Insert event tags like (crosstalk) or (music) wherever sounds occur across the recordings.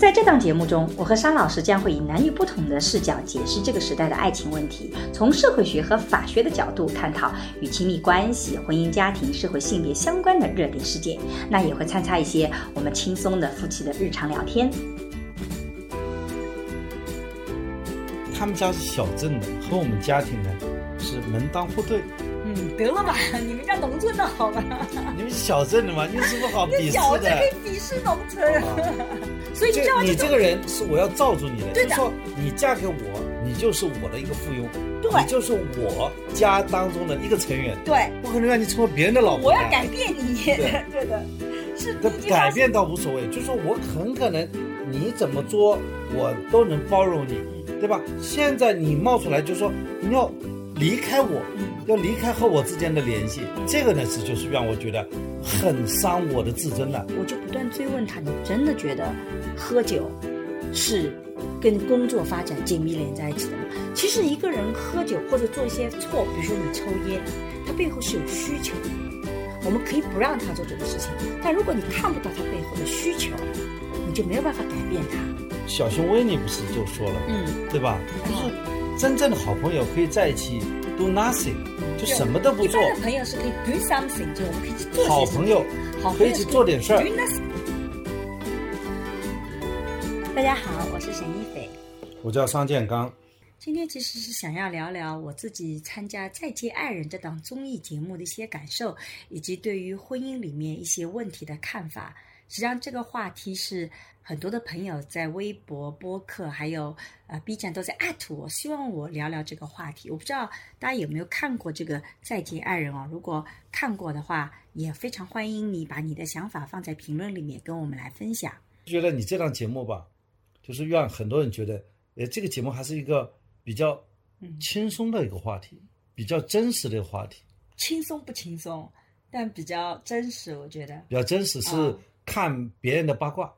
在这档节目中，我和沙老师将会以男女不同的视角解释这个时代的爱情问题，从社会学和法学的角度探讨与亲密关系、婚姻家庭、社会性别相关的热点事件。那也会参插一些我们轻松的夫妻的日常聊天。他们家是小镇的，和我们家庭呢是门当户对。嗯，得了吧，你们家农村的好吧？你们是小镇的嘛，有什么好鄙视的？小镇可以鄙视农村，所以。你这个人是我要罩住你的，就是说你嫁给我，你就是我的一个附庸，对，你就是我家当中的一个成员，对，不可能让你成为别人的老婆。我要改变你，(laughs) 对的，是。改变倒无所谓，就是说我很可能你怎么做，我都能包容你，对吧？现在你冒出来就说你要离开我。要离开和我之间的联系，这个呢是就是让我觉得很伤我的自尊的。我就不断追问他：“你真的觉得喝酒是跟工作发展紧密连在一起的吗？”其实一个人喝酒或者做一些错，比如说你抽烟，他背后是有需求。我们可以不让他做这个事情，但如果你看不到他背后的需求，你就没有办法改变他。小熊维尼不是就说了，嗯，对吧？就是真正的好朋友可以在一起。Do nothing，就什么都不做。一般的朋友是可以 do something，就我们可以去做好朋友，可以去做点事儿。大家好，我是沈一斐，我叫商建刚。今天其实是想要聊聊我自己参加《再见爱人》这档综艺节目的一些感受，以及对于婚姻里面一些问题的看法。实际上，这个话题是很多的朋友在微博、播客，还有呃 B 站都在艾特我，希望我聊聊这个话题。我不知道大家有没有看过这个《再见爱人》哦？如果看过的话，也非常欢迎你把你的想法放在评论里面跟我们来分享。觉得你这档节目吧，就是让很多人觉得，呃，这个节目还是一个比较轻松的一个话题，比较真实的一个话题。轻松不轻松，但比较真实，我觉得。比较真实是。看别人的八卦，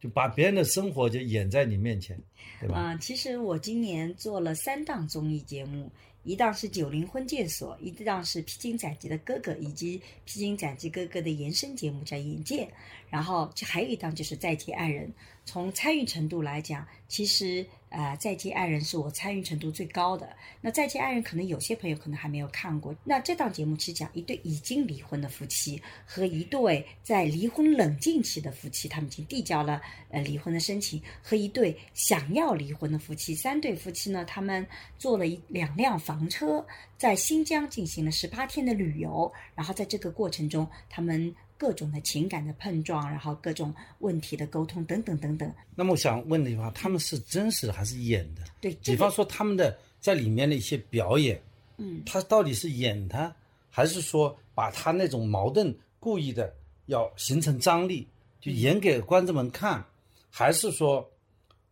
就把别人的生活就演在你面前，对吧？嗯，其实我今年做了三档综艺节目，一档是《九零婚介所》，一档是《披荆斩棘的哥哥》，以及《披荆斩棘哥哥》的延伸节目叫《眼界》，然后就还有一档就是《再见爱人》。从参与程度来讲，其实。啊，再见爱人是我参与程度最高的。那再见爱人，可能有些朋友可能还没有看过。那这档节目是讲一对已经离婚的夫妻和一对在离婚冷静期的夫妻，他们已经递交了呃离婚的申请，和一对想要离婚的夫妻，三对夫妻呢，他们坐了一两辆房车，在新疆进行了十八天的旅游，然后在这个过程中，他们。各种的情感的碰撞，然后各种问题的沟通等等等等。那么我想问的话，他们是真实的还是演的？对，比方说他们的在里面的一些表演，嗯，他到底是演他，还是说把他那种矛盾故意的要形成张力，就演给观众们看，还是说，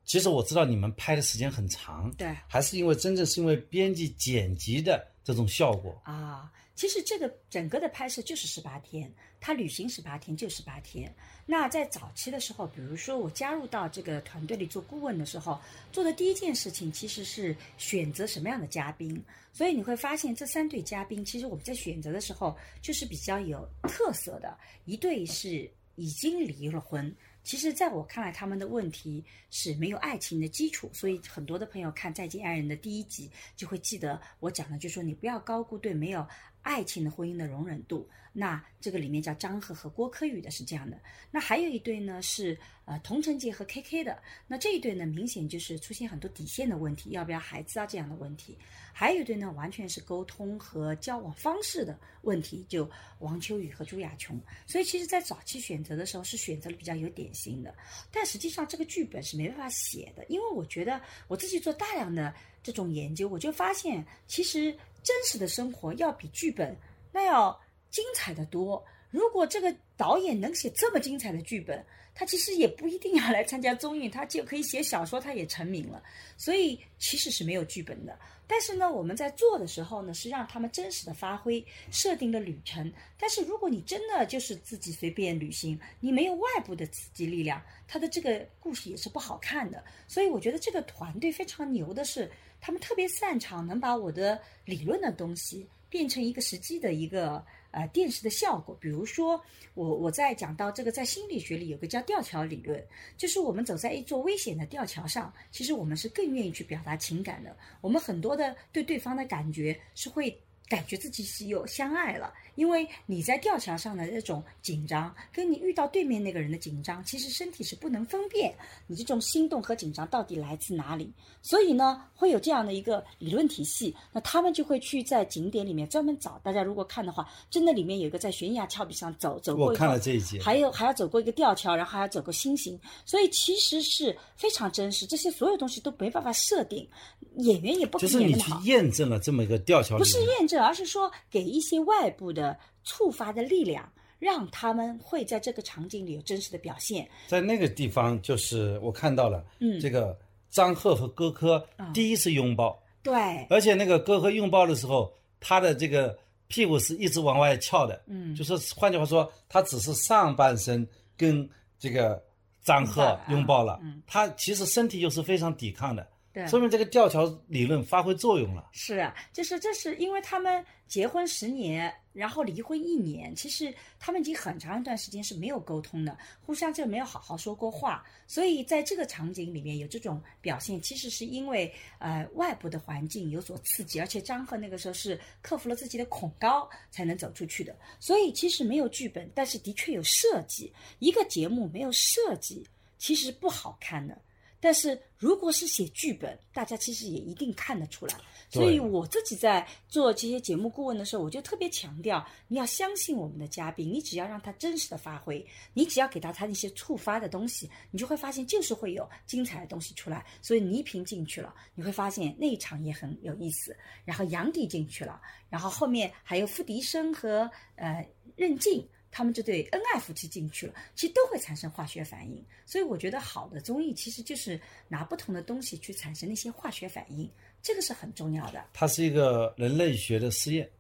其实我知道你们拍的时间很长，对，还是因为真正是因为编辑剪辑的这种效果啊？其实这个整个的拍摄就是十八天，他旅行十八天就十八天。那在早期的时候，比如说我加入到这个团队里做顾问的时候，做的第一件事情其实是选择什么样的嘉宾。所以你会发现，这三对嘉宾其实我们在选择的时候就是比较有特色的。一对是已经离了婚。其实，在我看来，他们的问题是没有爱情的基础，所以很多的朋友看《再见爱人》的第一集，就会记得我讲的，就说你不要高估对没有爱情的婚姻的容忍度。那这个里面叫张赫和郭柯宇的是这样的。那还有一对呢是呃童承杰和 K K 的。那这一对呢，明显就是出现很多底线的问题，要不要孩子啊这样的问题。还有一对呢，完全是沟通和交往方式的问题，就王秋雨和朱亚琼。所以其实，在早期选择的时候，是选择了比较有典型的。但实际上，这个剧本是没办法写的，因为我觉得我自己做大量的这种研究，我就发现，其实真实的生活要比剧本那要精彩的多。如果这个导演能写这么精彩的剧本，他其实也不一定要来参加综艺，他就可以写小说，他也成名了。所以其实是没有剧本的。但是呢，我们在做的时候呢，是让他们真实的发挥，设定的旅程。但是如果你真的就是自己随便旅行，你没有外部的刺激力量，他的这个故事也是不好看的。所以我觉得这个团队非常牛的是，他们特别擅长能把我的理论的东西变成一个实际的一个。呃，电视的效果，比如说我我在讲到这个，在心理学里有个叫吊桥理论，就是我们走在一座危险的吊桥上，其实我们是更愿意去表达情感的，我们很多的对对方的感觉是会。感觉自己是有相爱了，因为你在吊桥上的那种紧张，跟你遇到对面那个人的紧张，其实身体是不能分辨你这种心动和紧张到底来自哪里。所以呢，会有这样的一个理论体系，那他们就会去在景点里面专门找。大家如果看的话，真的里面有一个在悬崖峭壁上走走过，我看了这一集，还有还要走过一个吊桥，然后还要走过星星，所以其实是非常真实。这些所有东西都没办法设定，演员也不可就是你去验证了这么一个吊桥，不是验证。而是说，给一些外部的触发的力量，让他们会在这个场景里有真实的表现。在那个地方，就是我看到了，嗯，这个张赫和戈科第一次拥抱，对，而且那个戈科拥抱的时候，他的这个屁股是一直往外翘的，嗯，就是换句话说，他只是上半身跟这个张赫拥抱了，嗯，他其实身体又是非常抵抗的。对，说明这个吊桥理论发挥作用了。是啊，就是这是因为他们结婚十年，然后离婚一年，其实他们已经很长一段时间是没有沟通的，互相就没有好好说过话。所以在这个场景里面有这种表现，其实是因为呃外部的环境有所刺激，而且张赫那个时候是克服了自己的恐高才能走出去的。所以其实没有剧本，但是的确有设计。一个节目没有设计，其实不好看的。但是如果是写剧本，大家其实也一定看得出来。所以我自己在做这些节目顾问的时候，我就特别强调，你要相信我们的嘉宾，你只要让他真实的发挥，你只要给到他那些触发的东西，你就会发现就是会有精彩的东西出来。所以倪萍进去了，你会发现那一场也很有意思。然后杨迪进去了，然后后面还有付笛声和呃任静。他们这对恩爱夫妻进去了，其实都会产生化学反应。所以我觉得好的综艺其实就是拿不同的东西去产生那些化学反应，这个是很重要的。它是一个人类学的试验，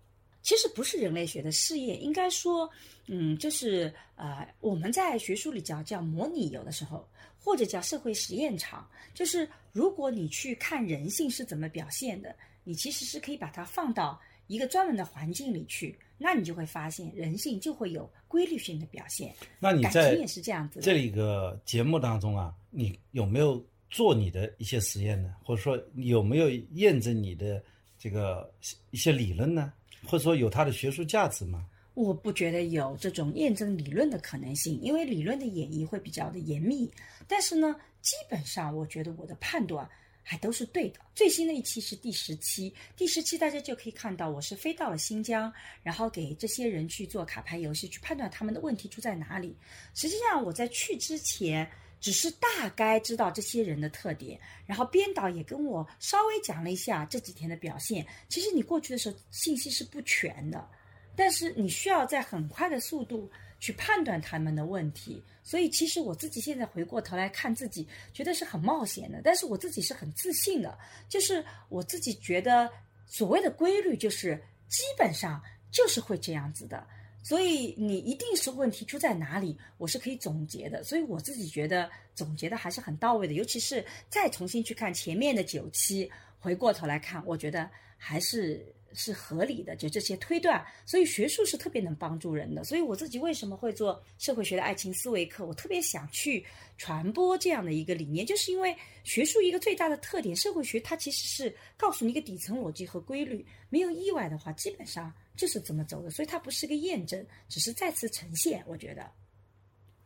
其实不是人类学的试验，应该说，嗯，就是呃，我们在学术里叫叫模拟，有的时候或者叫社会实验场，就是如果你去看人性是怎么表现的，你其实是可以把它放到一个专门的环境里去。那你就会发现，人性就会有规律性的表现。那你在也是这样子。这里个节目当中啊，你有没有做你的一些实验呢？或者说有没有验证你的这个一些理论呢？或者说有它的学术价值吗？我不觉得有这种验证理论的可能性，因为理论的演绎会比较的严密。但是呢，基本上我觉得我的判断。还都是对的。最新的一期是第十期，第十期大家就可以看到，我是飞到了新疆，然后给这些人去做卡牌游戏，去判断他们的问题出在哪里。实际上我在去之前，只是大概知道这些人的特点，然后编导也跟我稍微讲了一下这几天的表现。其实你过去的时候信息是不全的，但是你需要在很快的速度。去判断他们的问题，所以其实我自己现在回过头来看自己，觉得是很冒险的，但是我自己是很自信的，就是我自己觉得所谓的规律就是基本上就是会这样子的，所以你一定是问题出在哪里，我是可以总结的，所以我自己觉得总结的还是很到位的，尤其是再重新去看前面的九期，回过头来看，我觉得还是。是合理的，就这些推断，所以学术是特别能帮助人的。所以我自己为什么会做社会学的爱情思维课？我特别想去传播这样的一个理念，就是因为学术一个最大的特点，社会学它其实是告诉你一个底层逻辑和规律，没有意外的话，基本上就是这么走的。所以它不是个验证，只是再次呈现。我觉得。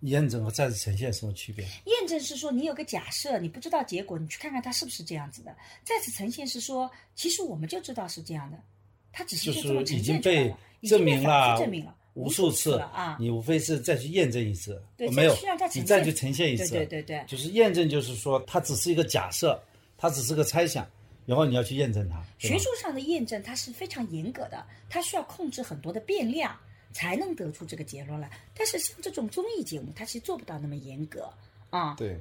验证和再次呈现什么区别？验证是说你有个假设，你不知道结果，你去看看它是不是这样子的。再次呈现是说，其实我们就知道是这样的。它只是就是已经被证明了，证明了无数次了啊！你无非是再去验证一次，没有你再去呈现一次，对对对，就是验证，就是说它只是一个假设，它只是个猜想，然后你要去验证它。学术上的验证它是非常严格的，它需要控制很多的变量，才能得出这个结论来。但是像这种综艺节目，它其实做不到那么严格啊。对，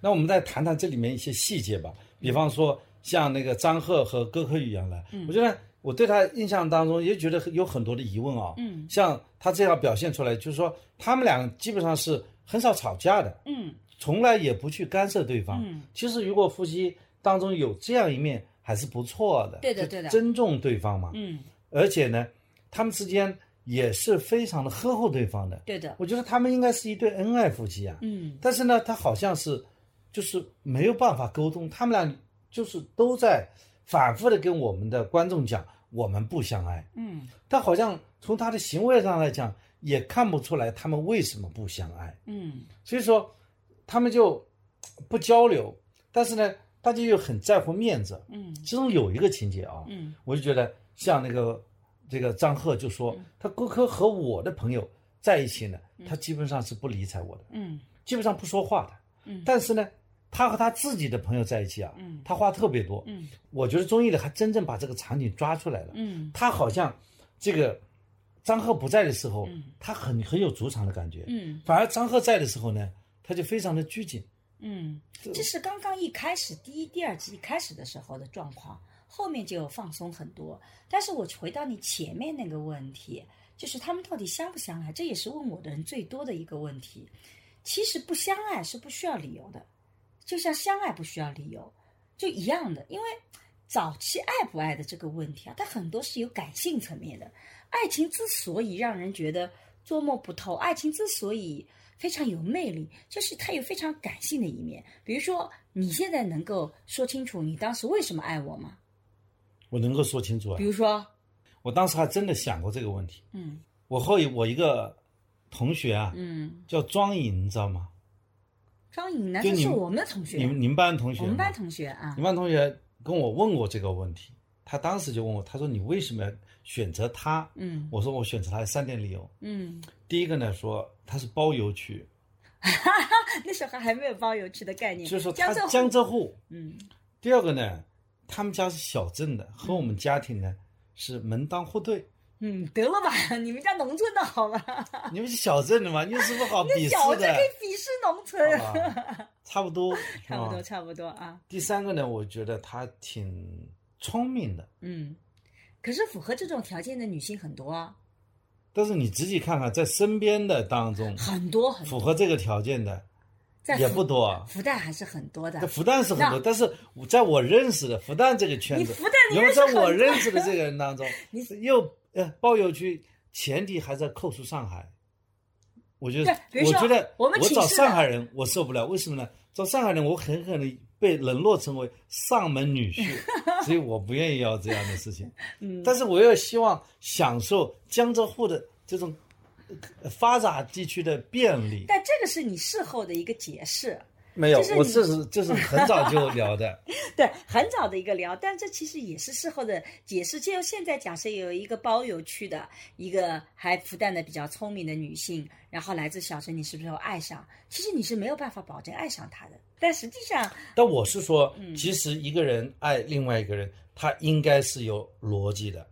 那我们再谈谈这里面一些细节吧，比方说像那个张赫和歌可雨原来，我觉得我对他印象当中也觉得有很多的疑问啊。嗯像他这样表现出来，就是说他们俩基本上是很少吵架的，嗯从来也不去干涉对方。嗯其实如果夫妻当中有这样一面，还是不错的。对的对的尊重对方嘛。嗯，而且呢，他们之间也是非常的呵护对方的。对的，我觉得他们应该是一对恩爱夫妻啊。嗯但是呢，他好像是就是没有办法沟通，他们俩就是都在反复的跟我们的观众讲我们不相爱，嗯。但好像从他的行为上来讲也看不出来他们为什么不相爱，嗯。所以说他们就不交流，但是呢，大家又很在乎面子。嗯。其中有一个情节啊，嗯。我就觉得像那个这个张赫就说，他郭柯和我的朋友在一起呢，他基本上是不理睬我的，嗯。基本上不说话的。嗯。但是呢，他和他自己的朋友在一起啊，嗯他话特别多。嗯我觉得综艺里还真正把这个场景抓出来了。嗯他好像这个张赫不在的时候嗯，他很很有主场的感觉，嗯反而张赫在的时候呢，他就非常的拘谨。嗯，这是刚刚一开始第一、第二集一开始的时候的状况，后面就放松很多。但是我回到你前面那个问题，就是他们到底相不相爱，这也是问我的人最多的一个问题。其实不相爱是不需要理由的，就像相爱不需要理由，就一样的。因为早期爱不爱的这个问题啊，它很多是有感性层面的。爱情之所以让人觉得捉摸不透，爱情之所以非常有魅力，就是它有非常感性的一面。比如说，你现在能够说清楚你当时为什么爱我吗？我能够说清楚啊比，如说，我当时还真的想过这个问题。嗯我和我一个同学啊，嗯，叫庄颖，你知道吗？张颖呢，就你们这是我们的同学，你们你们班同学吗？我们班同学啊你，们班同学跟我问过这个问题，他当时就问我，他说你为什么要选择他？嗯我说我选择他有三点理由。嗯，第一个呢，说他是包邮区，(laughs) 那时候还没有包邮区的概念，就是说他江浙沪江浙沪。嗯第二个呢，他们家是小镇的，和我们家庭呢是门当户对。嗯，得了吧，你们家农村的好吧？(laughs) 你们是小镇的嘛，有什么好鄙视的小镇可？以鄙视农村，(laughs) 差不多，差不多啊差不多啊，第三个呢，我觉得她挺聪明的，嗯。可是符合这种条件的女性很多啊，但是你仔细看看，在身边的当中，很多很多，符合这个条件的也不多啊。复旦还是很多的这。复旦是很多，但是我在我认识的复旦这个圈子你复旦，你因为在我认识的这个人当中 (laughs) 你，又呃包邮区，前提还在扣除上海。我觉得我觉得我找上海人我受不了，为什么呢？找上海人我很可能被冷落成为上门女婿，所以我不愿意要这样的事情。(laughs) 嗯，但是我又希望享受江浙沪的这种呃发达地区的便利。但这个是你事后的一个解释，没有，就是我这是这是很早就聊的。(laughs) 对，很早的一个聊，但这其实也是事后的解释。就现在假设有一个包邮区的一个还复旦的比较聪明的女性，然后来自小城，你是不是会爱上？其实你是没有办法保证爱上她的，但实际上，但我是说，嗯其实一个人爱另外一个人，他应该是有逻辑的，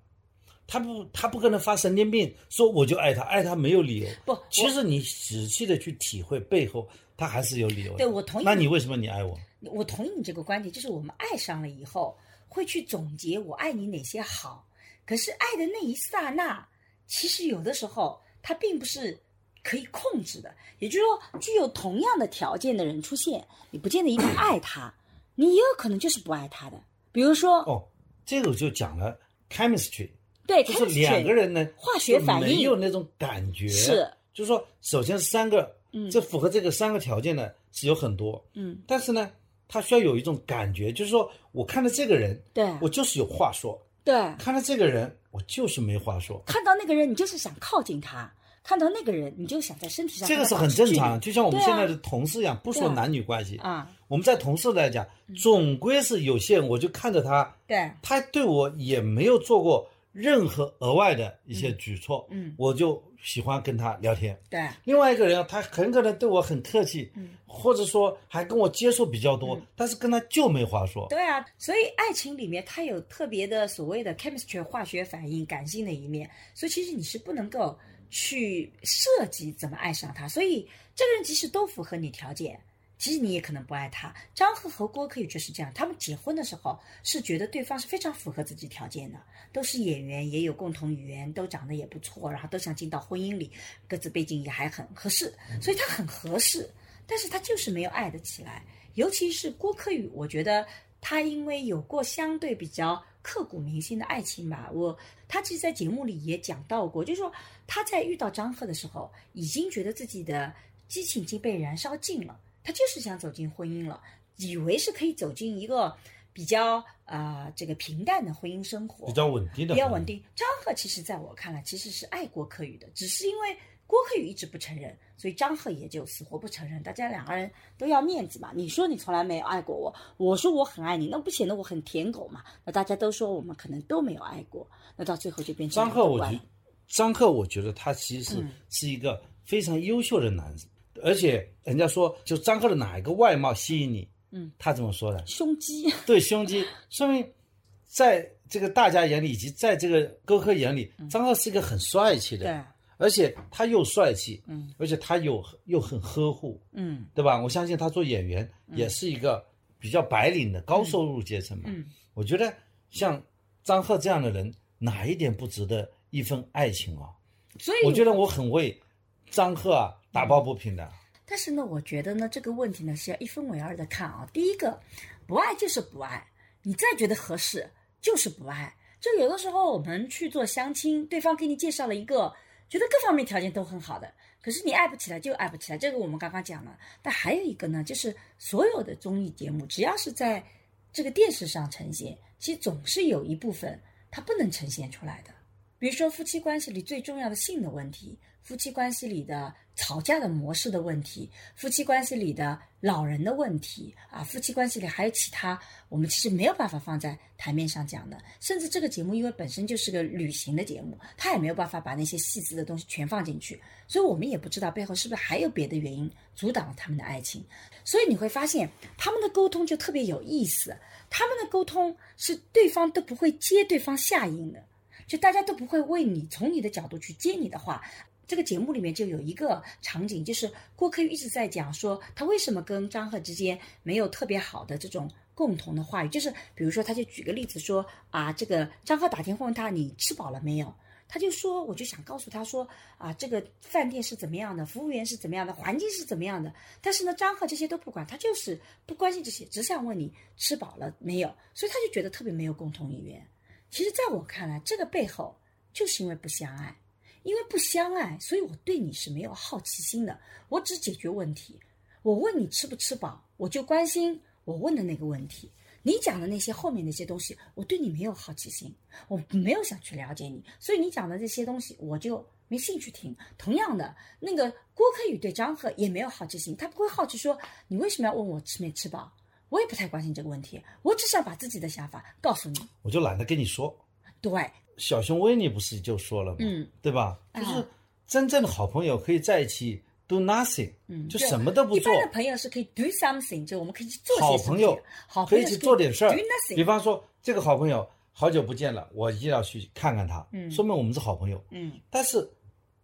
他不他不可能发神经病说我就爱他，爱他没有理由。不其实你仔细的去体会背后，他还是有理由的。对我同意那你为什么你爱我？我同意你这个观点，就是我们爱上了以后，会去总结我爱你哪些好。可是爱的那一刹那，其实有的时候它并不是可以控制的。也就是说，具有同样的条件的人出现，你不见得一定爱他，你也有可能就是不爱他的。比如说，哦，这个就讲了 chemistry，对，就是两个人呢化学反应就没有那种感觉。是，就是说，首先是三个，嗯。这符合这个三个条件呢是有很多，嗯，但是呢，他需要有一种感觉，就是说我看到这个人，对我就是有话说。对，看到这个人，我就是没话说，看到那个人，你就是想靠近他；看到那个人，你就想在身体上这个是很正常。就像我们现在的同事一样，不说男女关系，啊，我们在同事来讲，总归是有限。我就看着他，对，他对我也没有做过任何额外的一些举措，嗯我就喜欢跟他聊天。对。另外一个人，他很可能对我很客气，嗯或者说还跟我接触比较多，但是跟他就没话说。对啊，所以爱情里面他有特别的所谓的 chemistry 化学反应、感性的一面，所以其实你是不能够去设计怎么爱上他。所以这个人即使都符合你条件，其实你也可能不爱他。张赫和郭可宇就是这样，他们结婚的时候是觉得对方是非常符合自己条件的，都是演员，也有共同语言，都长得也不错，然后都想进到婚姻里，各自背景也还很合适，所以他很合适。但是他就是没有爱得起来，尤其是郭柯宇，我觉得他因为有过相对比较刻骨铭心的爱情吧，我他其实，在节目里也讲到过，就是说他在遇到张赫的时候，已经觉得自己的激情已经被燃烧尽了，他就是想走进婚姻了，以为是可以走进一个比较啊、呃这个平淡的婚姻生活，比较稳定的，比较稳。定。张赫其实在我看来其实是爱郭柯宇的，只是因为郭柯宇一直不承认，所以张赫也就死活不承认。大家两个人都要面子嘛。你说你从来没有爱过我，我说我很爱你，那不显得我很舔狗嘛？那大家都说我们可能都没有爱过，那到最后就变成张赫，我张赫，我觉得他其实是、嗯是一个非常优秀的男人，而且人家说，就张赫的哪一个外貌吸引你？嗯，他怎么说的？胸肌，对胸肌，说明在这个大家眼里，以及在这个哥哥眼里，张赫是一个很帅气的，对，而且他又帅气，嗯，而且他又又很呵护，嗯对吧？我相信他做演员也是一个比较白领的高收入阶层嘛。嗯我觉得像张赫这样的人，哪一点不值得一份爱情啊？所以我觉得我很为张赫啊打抱不平的。但是呢，我觉得呢，这个问题呢是要一分为二的看啊。第一个，不爱就是不爱，你再觉得合适就是不爱。就有的时候我们去做相亲，对方给你介绍了一个觉得各方面条件都很好的，可是你爱不起来就爱不起来，这个我们刚刚讲了。但还有一个呢，就是所有的综艺节目，只要是在这个电视上呈现，其实总是有一部分它不能呈现出来的。比如说夫妻关系里最重要的性的问题，夫妻关系里的吵架的模式的问题，夫妻关系里的老人的问题啊，夫妻关系里还有其他我们其实没有办法放在台面上讲的，甚至这个节目因为本身就是个旅行的节目，它也没有办法把那些细致的东西全放进去，所以我们也不知道背后是不是还有别的原因阻挡了他们的爱情。所以你会发现他们的沟通就特别有意思，他们的沟通是对方都不会接对方下音的。就大家都不会为你从你的角度去接你的话。这个节目里面就有一个场景，就是郭柯宇一直在讲说他为什么跟张赫之间没有特别好的这种共同的话语，就是比如说他就举个例子说啊，这个张赫打电话问他你吃饱了没有，他就说我就想告诉他说啊，这个饭店是怎么样的，服务员是怎么样的，环境是怎么样的，但是呢，张赫这些都不管，他就是不关心这些，只想问你吃饱了没有，所以他就觉得特别没有共同语言。其实，在我看来，这个背后就是因为不相爱，因为不相爱，所以我对你是没有好奇心的。我只解决问题，我问你吃不吃饱，我就关心我问的那个问题。你讲的那些后面那些东西，我对你没有好奇心，我没有想去了解你，所以你讲的这些东西我就没兴趣听。同样的，那个郭柯宇对张赫也没有好奇心，他不会好奇说你为什么要问我吃没吃饱，我也不太关心这个问题，我只想把自己的想法告诉你。我就懒得跟你说。对，小熊维尼不是就说了吗？嗯，对吧？啊就是真正的好朋友可以在一起 do nothing，嗯，就什么都不做一。般的朋友是可以 do something，就我们可以去做些什么好朋友好可以去朋友是做点事儿比。方说这个好朋友好久不见了，我一定要去看看他，嗯说明我们是好朋友。嗯但是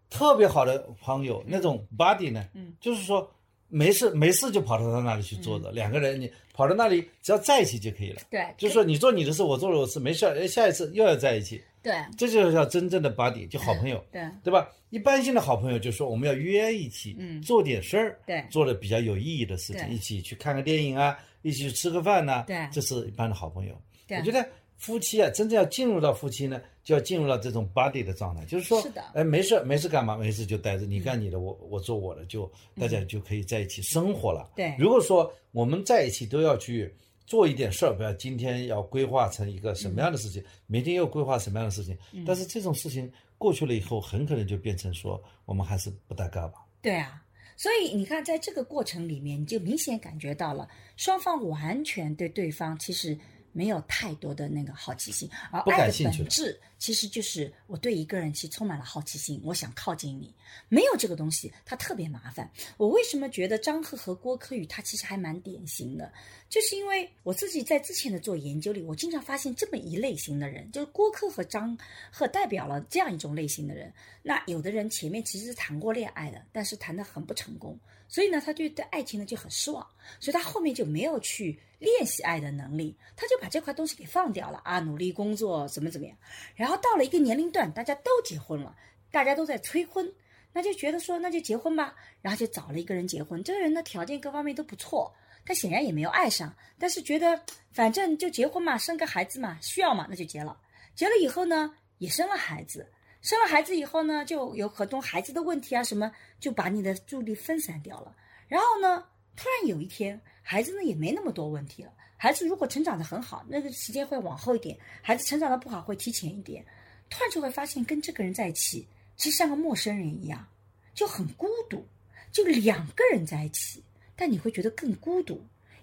特别好的朋友那种 buddy 呢，嗯就是说没事没事就跑到他那里去坐着，两个人你跑到那里只要在一起就可以了。对，就是说你做你的事，我做我的事，没事下一次又要在一起，对这就叫真正的 buddy，就好朋友。对对吧？一般性的好朋友就说我们要约一起，嗯做点事儿，对做的比较有意义的事情，一起去看个电影啊，一起去吃个饭呐、对这是一般的好朋友。对我觉得夫妻啊，真正要进入到夫妻呢，就要进入到这种 buddy 的状态，就是说，是的哎，没事没事干嘛？没事就待着，你干你的，我我做我的，就大家就可以在一起生活了。对如果说我们在一起都要去。做一点事儿，比如今天要规划成一个什么样的事情，明天又规划什么样的事情，但是这种事情过去了以后，很可能就变成说我们还是不搭嘎吧。对啊。所以你看，在这个过程里面，你就明显感觉到了双方完全对对方其实没有太多的那个好奇心，而爱的本质其实就是我对一个人其实充满了好奇心，我想靠近你。没有这个东西，它特别麻烦。我为什么觉得张赫和郭柯宇他其实还蛮典型的，就是因为我自己在之前的做研究里，我经常发现这么一类型的人，就是郭柯和张赫代表了这样一种类型的人。那有的人前面其实是谈过恋爱的，但是谈得很不成功，所以呢，他对对爱情呢就很失望，所以他后面就没有去练习爱的能力，他就把这块东西给放掉了啊，努力工作怎么怎么样。然后到了一个年龄段，大家都结婚了，大家都在催婚，那就觉得说那就结婚吧，然后就找了一个人结婚。这个人的条件各方面都不错，他显然也没有爱上，但是觉得反正就结婚嘛，生个孩子嘛，需要嘛，那就结了。结了以后呢，也生了孩子，生了孩子以后呢，就有很多孩子的问题啊什么，就把你的注意力分散掉了。然后呢，突然有一天，孩子呢也没那么多问题了。孩子如果成长的很好，那个时间会往后一点；孩子成长的不好，会提前一点。突然就会发现，跟这个人在一起，其实像个陌生人一样，就很孤独。就两个人在一起，但你会觉得更孤独，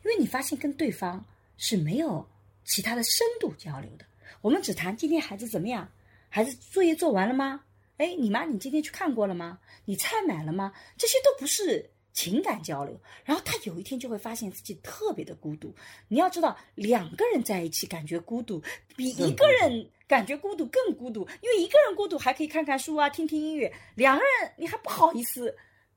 因为你发现跟对方是没有其他的深度交流的。我们只谈今天孩子怎么样，孩子作业做完了吗？哎，你妈，你今天去看过了吗？你菜买了吗？这些都不是情感交流。然后他有一天就会发现自己特别的孤独。你要知道，两个人在一起感觉孤独，比一个人感觉孤独更孤独。因为一个人孤独还可以看看书啊，听听音乐；两个人你还不好意思，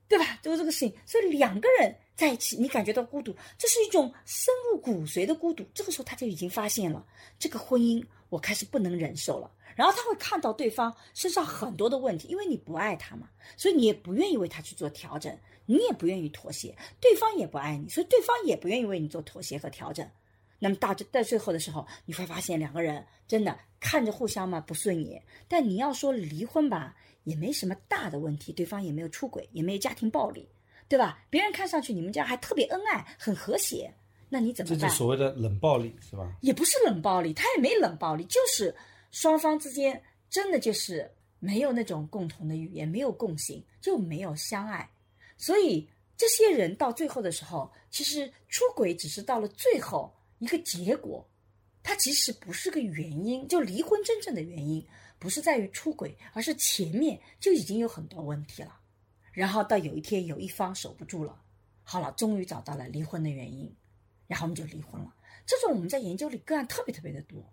对吧？就是这个事情。所以两个人在一起，你感觉到孤独，这是一种深入骨髓的孤独。这个时候他就已经发现了，这个婚姻我开始不能忍受了。然后他会看到对方身上很多的问题，因为你不爱他嘛，所以你也不愿意为他去做调整，你也不愿意妥协，对方也不爱你，所以对方也不愿意为你做妥协和调整。那么大致在最后的时候，你会发现两个人真的看着互相嘛不顺眼，但你要说离婚吧，也没什么大的问题，对方也没有出轨，也没有家庭暴力，对吧？别人看上去你们家还特别恩爱，很和谐，那你怎么办？这就所谓的冷暴力是吧？也不是冷暴力，他也没冷暴力，就是双方之间真的就是没有那种共同的语言，没有共性，就没有相爱。所以这些人到最后的时候，其实出轨只是到了最后一个结果，它其实不是个原因。就离婚真正的原因不是在于出轨，而是前面就已经有很多问题了。然后到有一天有一方守不住了，好了，终于找到了离婚的原因，然后我们就离婚了。这种我们在研究里个案特别特别的多。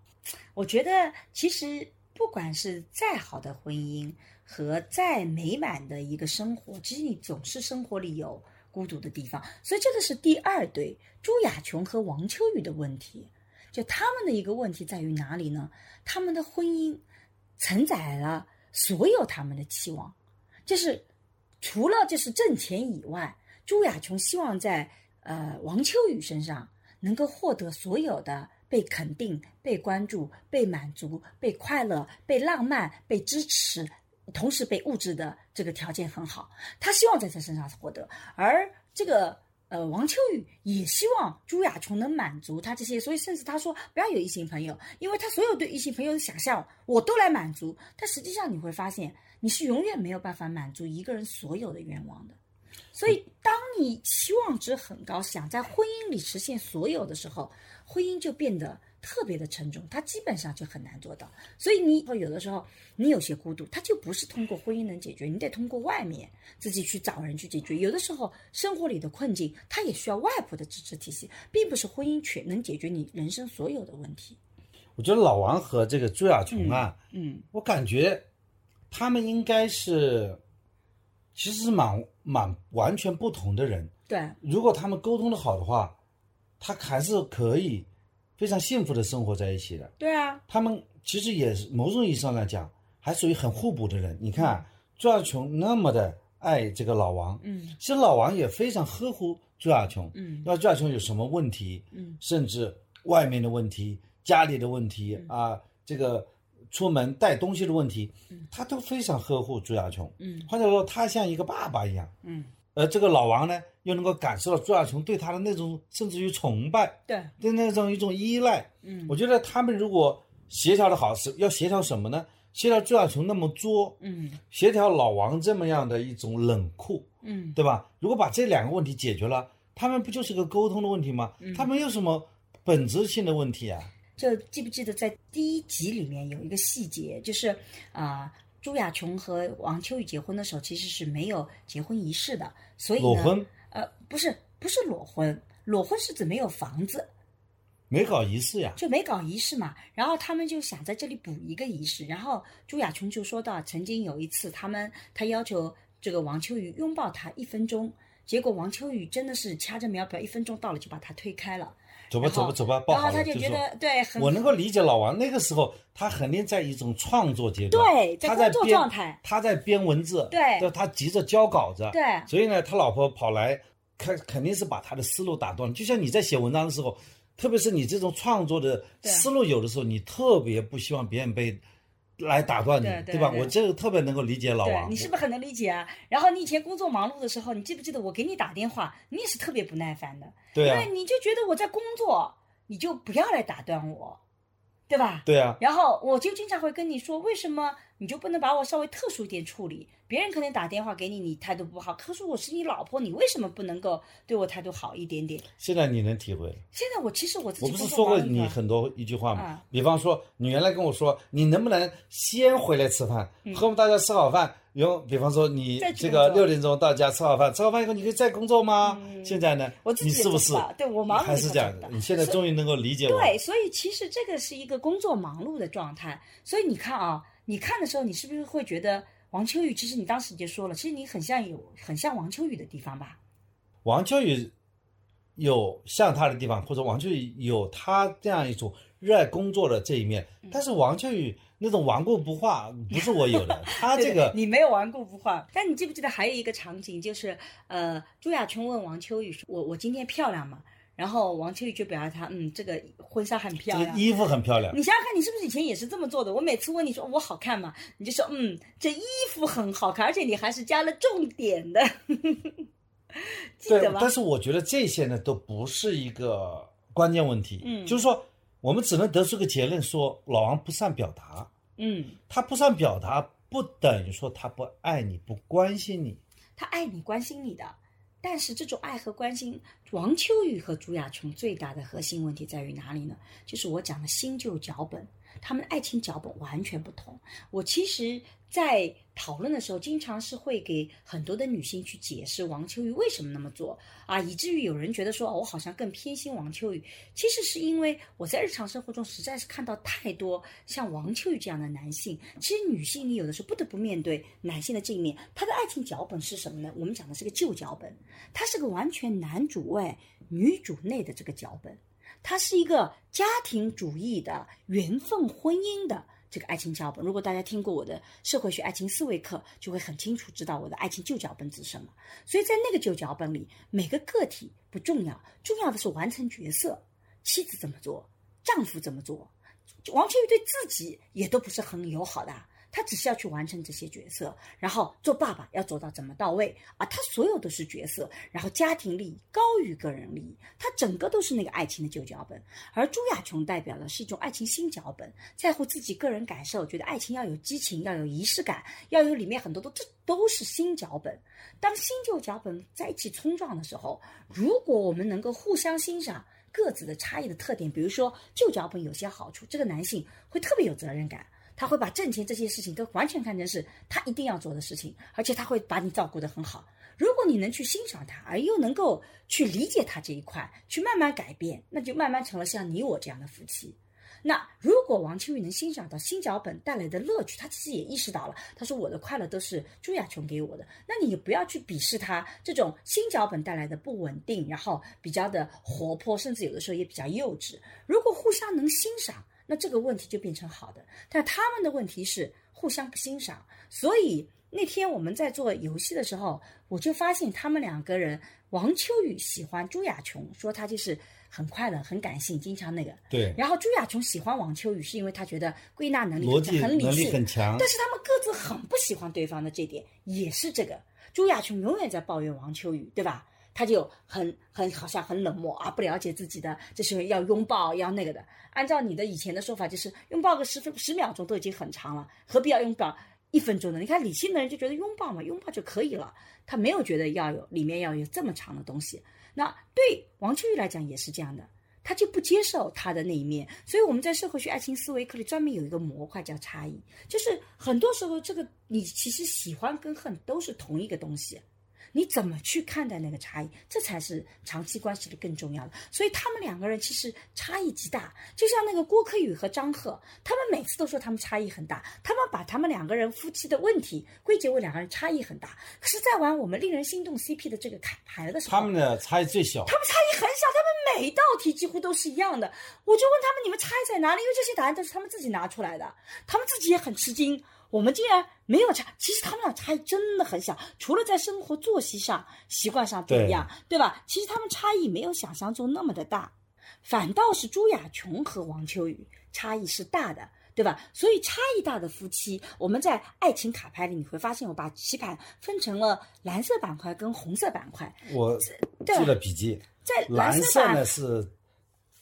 我觉得其实不管是再好的婚姻和再美满的一个生活，其实你总是生活里有孤独的地方。所以这个是第二对朱亚琼和王秋雨的问题。就他们的一个问题在于哪里呢？他们的婚姻承载了所有他们的期望，就是除了就是挣钱以外，朱亚琼希望在呃王秋雨身上能够获得所有的被肯定、被关注、被满足、被快乐、被浪漫、被支持，同时被物质的这个条件很好。他希望在他身上获得，而这个呃王秋雨也希望朱亚琼能满足他这些，所以甚至他说不要有异性朋友，因为他所有对异性朋友的想象我都来满足。但实际上你会发现，你是永远没有办法满足一个人所有的愿望的。所以，当你期望值很高，想在婚姻里实现所有的时候，婚姻就变得特别的沉重，他基本上就很难做到。所以，你有的时候你有些孤独，他就不是通过婚姻能解决，你得通过外面自己去找人去解决。有的时候生活里的困境，他也需要外部的支持体系，并不是婚姻全能解决你人生所有的问题。我觉得老王和这个朱亚琼啊，嗯我感觉他们应该是其实是蛮蛮完全不同的人。对，如果他们沟通的好的话，他还是可以非常幸福的生活在一起的。对啊，他们其实也是某种意义上来讲，还属于很互补的人。你看朱亚琼那么的爱这个老王，嗯其实老王也非常呵护朱亚琼。嗯那朱亚琼有什么问题，嗯甚至外面的问题、家里的问题啊，这个出门带东西的问题，他都非常呵护朱亚琼。嗯或者说，他像一个爸爸一样。嗯，而这个老王呢，又能够感受到朱亚琼对他的那种甚至于崇拜，对，对那种一种依赖。嗯我觉得他们如果协调的好，是要协调什么呢？协调朱亚琼那么作，嗯协调老王这么样的一种冷酷，嗯对吧？如果把这两个问题解决了，他们不就是个沟通的问题吗？他们有什么本质性的问题啊？就记不记得在第一集里面有一个细节，就是啊、朱亚琼和王秋雨结婚的时候其实是没有结婚仪式的，所以呢，裸婚呃，不是不是裸婚，裸婚是指没有房子，没搞仪式呀，就没搞仪式嘛。然后他们就想在这里补一个仪式。然后朱亚琼就说到，曾经有一次他们他要求这个王秋雨拥抱他一分钟，结果王秋雨真的是掐着秒表，一分钟到了就把他推开了。走吧走吧走吧，抱然后。他就觉说得对，很我能够理解老王那个时候，他肯定在一种创作阶段，对在工作他在编状态他在编文字，对他急着交稿子，对所以呢，他老婆跑来，肯肯定是把他的思路打断了。就像你在写文章的时候，特别是你这种创作的思路，有的时候你特别不希望别人被来打断你，吧？对对对我这个特别能够理解老对王。你是不是很能理解啊？然后你以前工作忙碌的时候，你记不记得我给你打电话，你也是特别不耐烦的，对啊因为你就觉得我在工作，你就不要来打断我，对吧？对啊，然后我就经常会跟你说，为什么你就不能把我稍微特殊一点处理？别人可能打电话给你，你态度不好，可是我是你老婆，你为什么不能够对我态度好一点点？现在你能体会了。现在我其实我自己我不是说过你很多一句话吗啊？比方说，你原来跟我说，你能不能先回来吃饭，嗯和我们大家吃好饭？有，比方说你这个六点钟到家吃好饭，吃好饭以后你可以再工作吗？现在呢？嗯我自己你是不是？对我忙碌还是这样的？你现在终于能够理解我。对，所以其实这个是一个工作忙碌的状态。所以你看啊，你看的时候，你是不是会觉得王秋雨？其实你当时就说了，其实你很像有很像王秋雨的地方吧？王秋雨有像他的地方，或者王秋雨有他这样一种热爱工作的这一面，嗯但是王秋雨那种顽固不化不是我有的，(laughs) 他这个对你没有顽固不化。但你记不记得还有一个场景，就是呃，朱亚琼问王秋雨说：“我我今天漂亮吗？”然后王秋雨就表达他嗯，这个婚纱很漂亮。这个衣服很漂亮。你想想看，你是不是以前也是这么做的？我每次问你说我好看吗？你就说嗯，这衣服很好看，而且你还是加了重点的，(laughs) 记得，吗？但是我觉得这些呢都不是一个关键问题。嗯就是说我们只能得出个结论说，老王不善表达。嗯，他不善表达，不等于说他不爱你、不关心你。他爱你、关心你的，但是这种爱和关心，王秋雨和朱亚琼最大的核心问题在于哪里呢？就是我讲的新旧脚本，他们的爱情脚本完全不同。我其实，在讨论的时候，经常是会给很多的女性去解释王秋雨为什么那么做啊，以至于有人觉得说，我好像更偏心王秋雨。其实是因为我在日常生活中实在是看到太多像王秋雨这样的男性。其实女性你有的时候不得不面对男性的这一面，他的爱情脚本是什么呢？我们讲的是个旧脚本，它是个完全男主外女主内的这个脚本，它是一个家庭主义的缘分婚姻的。这个爱情脚本，如果大家听过我的社会学爱情思维课，就会很清楚知道我的爱情旧脚本是什么。所以在那个旧脚本里，每个个体不重要，重要的是完成角色。妻子怎么做，丈夫怎么做，王秋雨对自己也都不是很友好的。他只是要去完成这些角色，然后做爸爸要做到怎么到位啊？他所有都是角色，然后家庭利益高于个人利益，他整个都是那个爱情的旧脚本。而朱亚琼代表的是一种爱情新脚本，在乎自己个人感受，觉得爱情要有激情，要有仪式感，要有里面很多都这都是新脚本。当新旧脚本在一起冲撞的时候，如果我们能够互相欣赏各自的差异的特点，比如说旧脚本有些好处，这个男性会特别有责任感。他会把挣钱这些事情都完全看成是他一定要做的事情，而且他会把你照顾得很好。如果你能去欣赏他，而又能够去理解他这一块，去慢慢改变，那就慢慢成了像你我这样的夫妻。那如果王秋雨能欣赏到新脚本带来的乐趣，他其实也意识到了，他说我的快乐都是朱亚琼给我的，那你也不要去鄙视他这种新脚本带来的不稳定，然后比较的活泼，甚至有的时候也比较幼稚。如果互相能欣赏。那这个问题就变成好的，但他们的问题是互相不欣赏，所以那天我们在做游戏的时候，我就发现他们两个人，王秋雨喜欢朱亚琼，说她就是很快乐、很感性，经常那个。对，然后朱亚琼喜欢王秋雨，是因为她觉得归纳能力逻辑很理性，很强。但是他们各自很不喜欢对方的这点，也是这个。朱亚琼永远在抱怨王秋雨，对吧？他就很很好像很冷漠啊，不了解自己的，这是要拥抱要那个的。按照你的以前的说法，就是拥抱个十分十秒钟都已经很长了，何必要拥抱一分钟呢？你看理性的人就觉得拥抱嘛，拥抱就可以了，他没有觉得要有里面要有这么长的东西。那对王秋玉来讲也是这样的，他就不接受他的那一面。所以我们在社会学爱情思维课里专门有一个模块叫差异，就是很多时候这个你其实喜欢跟恨都是同一个东西。你怎么去看待那个差异，这才是长期关系的更重要的。所以他们两个人其实差异极大，就像那个郭柯宇和张赫，他们每次都说他们差异很大，他们把他们两个人夫妻的问题归结为两个人差异很大。可是，在玩我们令人心动 CP 的这个卡牌的时候，他们的差异最小。他们差异很小，他们每一道题几乎都是一样的。我就问他们，你们差异在哪里？因为这些答案都是他们自己拿出来的，他们自己也很吃惊。我们竟然没有差，其实他们俩差异真的很小，除了在生活作息上、习惯上不一样，对吧？其实他们差异没有想象中那么的大，反倒是朱亚琼和王秋雨差异是大的，对吧？所以差异大的夫妻，我们在爱情卡牌里你会发现，我把棋盘分成了蓝色板块跟红色板块。我记了笔记，在蓝色呢是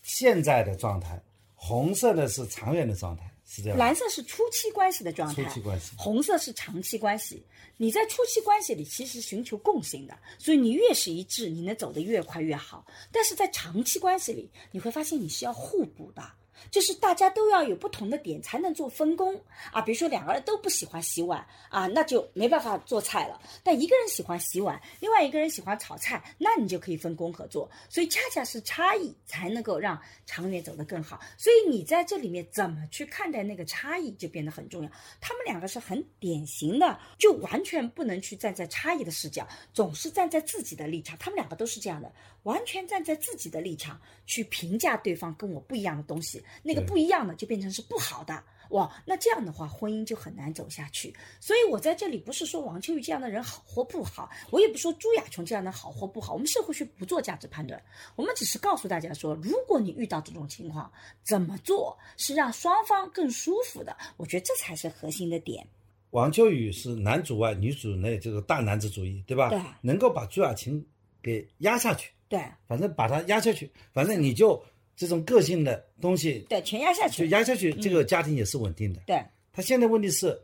现在的状态，红色呢是长远的状态。蓝色是初期关系的状态，初期关系；红色是长期关系。你在初期关系里其实寻求共性的，所以你越是一致，你能走得越快越好。但是在长期关系里，你会发现你是要互补的。就是大家都要有不同的点才能做分工啊，比如说两个人都不喜欢洗碗啊，那就没办法做菜了。但一个人喜欢洗碗，另外一个人喜欢炒菜，那你就可以分工合作。所以恰恰是差异才能够让长远走得更好。所以你在这里面怎么去看待那个差异就变得很重要。他们两个是很典型的，就完全不能去站在差异的视角，总是站在自己的立场。他们两个都是这样的，完全站在自己的立场去评价对方跟我不一样的东西。那个不一样的就变成是不好的哇，那这样的话婚姻就很难走下去。所以我在这里不是说王秋雨这样的人好或不好，我也不说朱亚琼这样的好或不好。我们社会学不做价值判断，我们只是告诉大家说，如果你遇到这种情况，怎么做是让双方更舒服的？我觉得这才是核心的点。王秋雨是男主外女主内，这个大男子主义，对吧？对，能够把朱亚琴给压下去。对，反正把他压下去，反正你就。这种个性的东西，对，全压下去，就压下去，这个家庭也是稳定的。对，他现在问题是，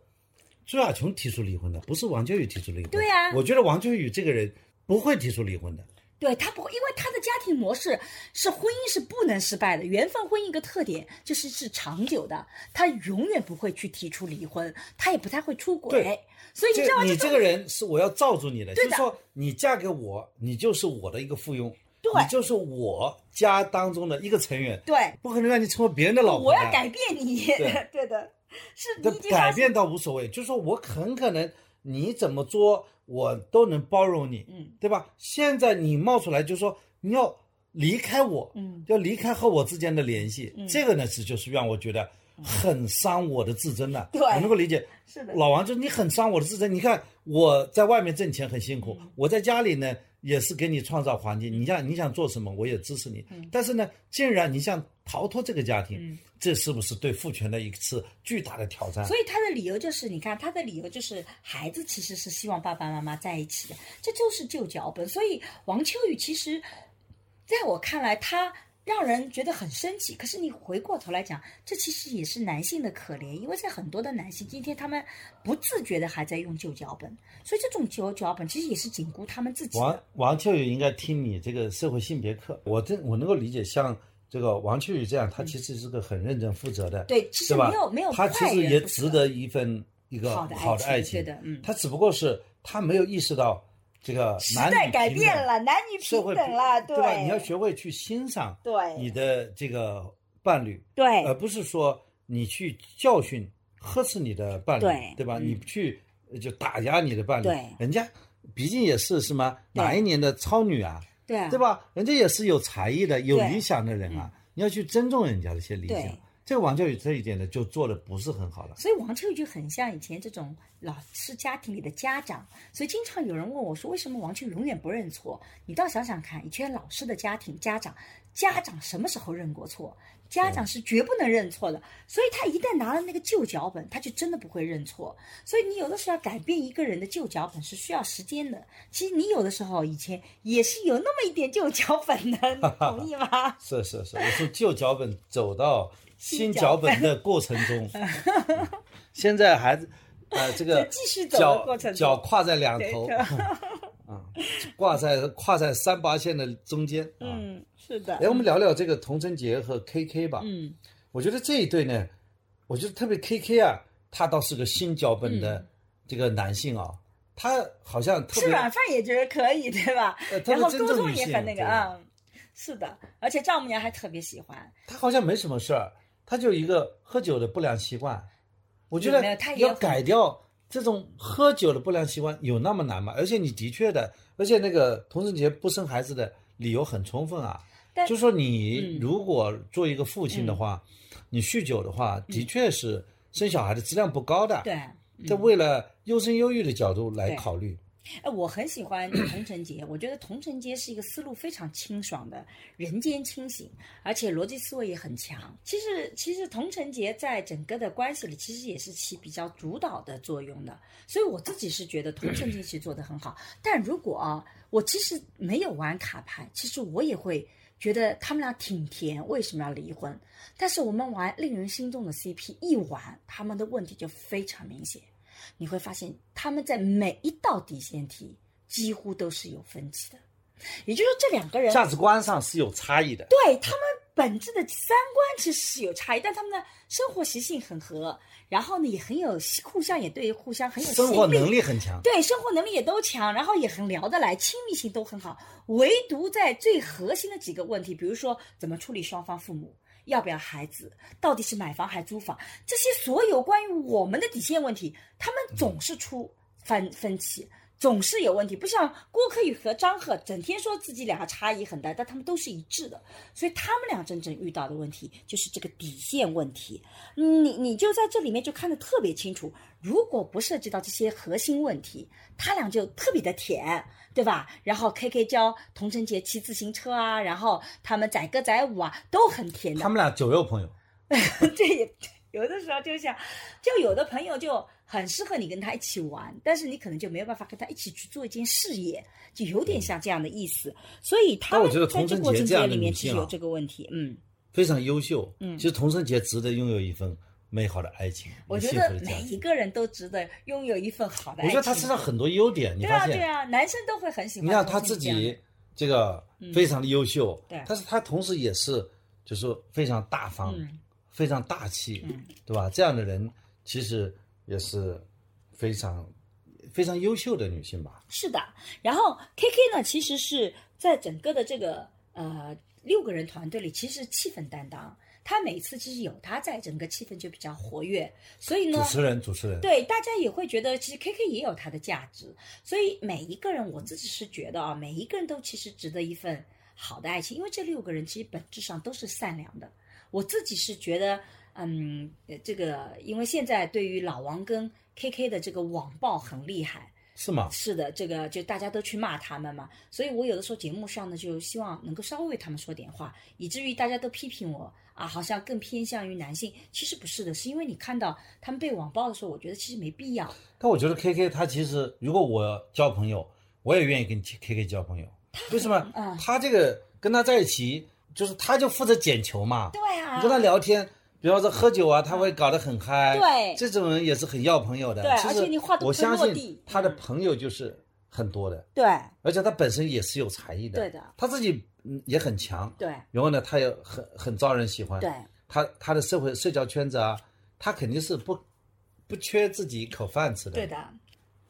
朱亚琼提出离婚的，不是王秋雨提出离婚。对呀，我觉得王秋雨这个人不会提出离婚的。对他不会，因为他的家庭模式是婚姻是不能失败的，缘分婚姻一个特点就是是长久的，他永远不会去提出离婚，他也不太会出轨。所以你知道你这个人是我要罩住你的，就是说你嫁给我，你就是我的一个附庸。对，你就是我家当中的一个成员，对，不可能让你成为别人的老婆。我要改变你，(laughs) 对的，是。改变倒无所谓，就是说我很可能你怎么做，我都能包容你，嗯，对吧？现在你冒出来就说你要离开我，嗯，要离开和我之间的联系，嗯，这个呢是就是让我觉得很伤我的自尊的。对，我能够理解。是的，老王就是你很伤我的自尊。你看我在外面挣钱很辛苦，我在家里呢。也是给你创造环境，你想你想做什么，我也支持你。但是呢，既然你想逃脱这个家庭，这是不是对父权的一次巨大的挑战？所以他的理由就是，你看他的理由就是，孩子其实是希望爸爸妈妈在一起的，这就是旧脚本。所以王秋雨其实，在我看来，他。让人觉得很生气，可是你回过头来讲，这其实也是男性的可怜，因为在很多的男性今天他们不自觉的还在用旧脚本，所以这种旧脚本其实也是紧箍他们自己。王王秋雨应该听你这个社会性别课，我这我能够理解，像这个王秋雨这样，他其实是个很认真负责的，对，其实没有没有他其实也值得一份一个好的爱情，对的，嗯，他只不过是他没有意识到。这个时代改变了，男女平等了，对吧？你要学会去欣赏对你的这个伴侣，对，而不是说你去教训、呵斥你的伴侣，对吧？你去就打压你的伴侣，对，人家毕竟也是什么哪一年的超女啊，对，对吧？人家也是有才艺的、有理想的人啊，你要去尊重人家的一些理想。这个王教育这一点呢，就做的不是很好了。所以王教育就很像以前这种老师家庭里的家长，所以经常有人问我说，为什么王秋雨永远不认错？你倒想想看，以前老师的家庭家长，家长什么时候认过错？家长是绝不能认错的。所以他一旦拿了那个旧脚本，他就真的不会认错。所以你有的时候要改变一个人的旧脚本是需要时间的。其实你有的时候以前也是有那么一点旧脚本的，你同意吗？是 (laughs) 是是，我说旧脚本走到。新脚本的过程中，现在还呃这个脚脚跨在两头，(laughs) 啊，挂在跨在三八线的中间，嗯，是的，哎，我们聊聊这个童晨杰和 KK 吧。嗯。我觉得这一对呢，我觉得特别 KK 啊，他倒是个新脚本的这个男性啊，他好像吃软饭也觉得可以，对吧？呃？然后沟通也很那个啊、嗯，是的，而且丈母娘还特别喜欢。他好像没什么事儿，他就一个喝酒的不良习惯。我觉得要改掉这种喝酒的不良习惯有那么难吗？而且你的确的，而且那个童晨杰不生孩子的理由很充分啊，但就说你嗯。如果做一个父亲的话，你酗酒的话，的确是生小孩的质量不高的。嗯。对，这为了优生优育的角度来考虑，哎，我很喜欢童晨杰，我觉得童晨杰是一个思路非常清爽的，人间清醒，而且逻辑思维也很强。其实，其实童晨杰在整个的关系里，其实也是起比较主导的作用的。所以我自己是觉得童晨杰其实做得很好。但如果啊，我其实没有玩卡牌，其实我也会觉得他们俩挺甜，为什么要离婚？但是我们玩令人心动的 CP，一玩他们的问题就非常明显。你会发现他们在每一道底线题几乎都是有分歧的，也就是说这两个人价值观上是有差异的。对他们本质的三观其实是有差异，但他们的生活习性很合，然后呢也很有互相也对互相很有生活能力很强，对，生活能力也都强，然后也很聊得来，亲密性都很好。唯独在最核心的几个问题，比如说怎么处理双方父母，要不要孩子，到底是买房还租房，这些所有关于我们的底线问题，他们总是出分分歧。总是有问题，不像郭可宇和张赫整天说自己两个差异很大，但他们都是一致的。所以他们俩真正遇到的问题就是这个底线问题。你你就在这里面就看得特别清楚。如果不涉及到这些核心问题，他俩就特别的甜，对吧？然后 K K 教童晨杰骑自行车啊，然后他们载歌载舞啊，都很甜的他。们俩酒肉朋友。(laughs) 这也有的时候就像，就有的朋友就很适合你跟他一起玩，但是你可能就没有办法跟他一起去做一件事业，就有点像这样的意思。所以他我们在觉得童晨这过程杰里面其实有这个问题，嗯。非常优秀。嗯，其实童晨杰值得拥有一份美好的爱情，我觉得每。一个人都值得拥有一份好的爱情。我觉得他身上很多优点，你对发现？啊对啊，男生都会很喜欢。你看他自己这个非常的优秀，对但是他同时也是就是说非常大方，嗯非常大气，嗯对吧？这样的人其实也是非常非常优秀的女性吧。是的，然后 K K 呢，其实是在整个的这个呃六个人团队里，其实气氛担当。他每次其实有他在，整个气氛就比较活跃，所以呢主，持人，主持人，对大家也会觉得，其实 K K 也有他的价值。所以每一个人，我自己是觉得啊，每一个人都其实值得一份好的爱情，因为这六个人其实本质上都是善良的。我自己是觉得，嗯，呃这个因为现在对于老王跟 K K 的这个网暴很厉害，是吗？是的，这个就大家都去骂他们嘛，所以我有的时候节目上呢，就希望能够稍微为他们说点话，以至于大家都批评我啊，好像更偏向于男性。其实不是的，是因为你看到他们被网暴的时候，我觉得其实没必要。但我觉得 K K 他其实，如果我交朋友，我也愿意跟 K K 交朋友。为什么？嗯他这个跟他在一起，就是他就负责捡球嘛。对啊，你跟他聊天，比方说喝酒啊，他会搞得很嗨。对这种人也是很要朋友的。对而且你话都我相信他的嗯朋友就是很多的，对而且他本身也是有才艺的。对的，他自己嗯也很强。对然后呢，他也很很招人喜欢。对，他他的社会社交圈子啊，他肯定是不不缺自己一口饭吃的。对的。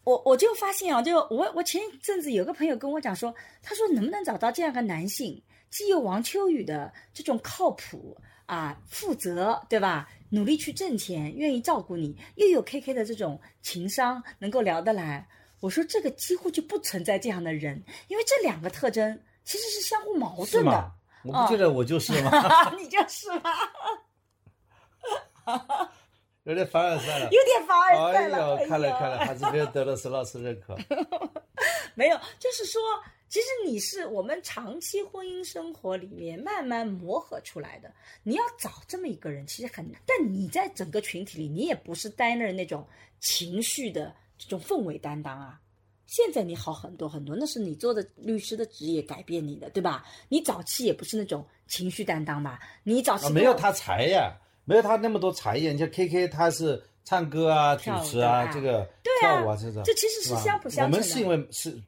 我我就发现啊，就我我前一阵子有个朋友跟我讲说，他说能不能找到这样个男性，既有王秋雨的这种靠谱啊、负责，对吧？努力去挣钱，愿意照顾你，又有 K K 的这种情商，能够聊得来。我说这个几乎就不存在这样的人，因为这两个特征其实是相互矛盾的。？我不觉得我就是吗？(laughs) 你就是吗？(laughs) 有点凡尔赛了。有点凡尔赛哎了。呦，看了看了，还是没有得到石老师认可。(laughs) 没有，就是说，其实你是我们长期婚姻生活里面慢慢磨合出来的。你要找这么一个人，其实很难。但你在整个群体里，你也不是担任那种情绪的这种氛围担当啊。现在你好很多很多，那是你做的律师的职业改变你的，对吧？你早期也不是那种情绪担当吧？你早期啊，没有他才呀，没有他那么多才艺。你像 K K 他是唱歌啊、主持啊，啊这个跳舞啊，这种。这其实是相辅相成的。我们是因为是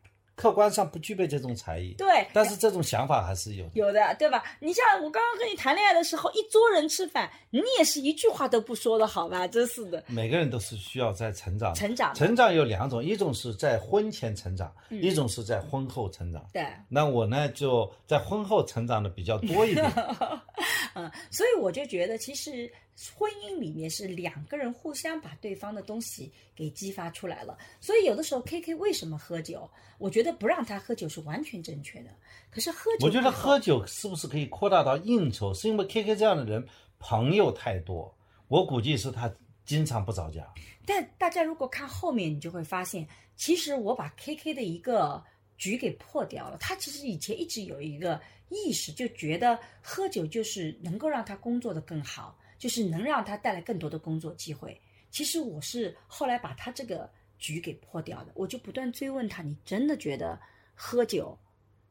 客观上不具备这种才艺，对，但是这种想法还是有的。有的，对吧？你像我刚刚跟你谈恋爱的时候，一桌人吃饭，你也是一句话都不说的，好吧？真是的，每个人都是需要在成长，成长成长有两种，一种是在婚前成长，嗯一种是在婚后成长。对，那我呢，就在婚后成长的比较多一点。(laughs) 嗯，所以我就觉得，其实婚姻里面是两个人互相把对方的东西给激发出来了。所以有的时候，K K 为什么喝酒？我觉得不让他喝酒是完全正确的。可是喝酒，我觉得喝，酒是不是可以扩大到应酬？是因为 K K 这样的人朋友太多，我估计是他经常不着家。但大家如果看后面，你就会发现，其实我把 K K 的一个局给破掉了。他其实以前一直有一个意识，就觉得喝酒就是能够让他工作的更好，就是能让他带来更多的工作机会。其实我是后来把他这个局给破掉的，我就不断追问他：你真的觉得喝酒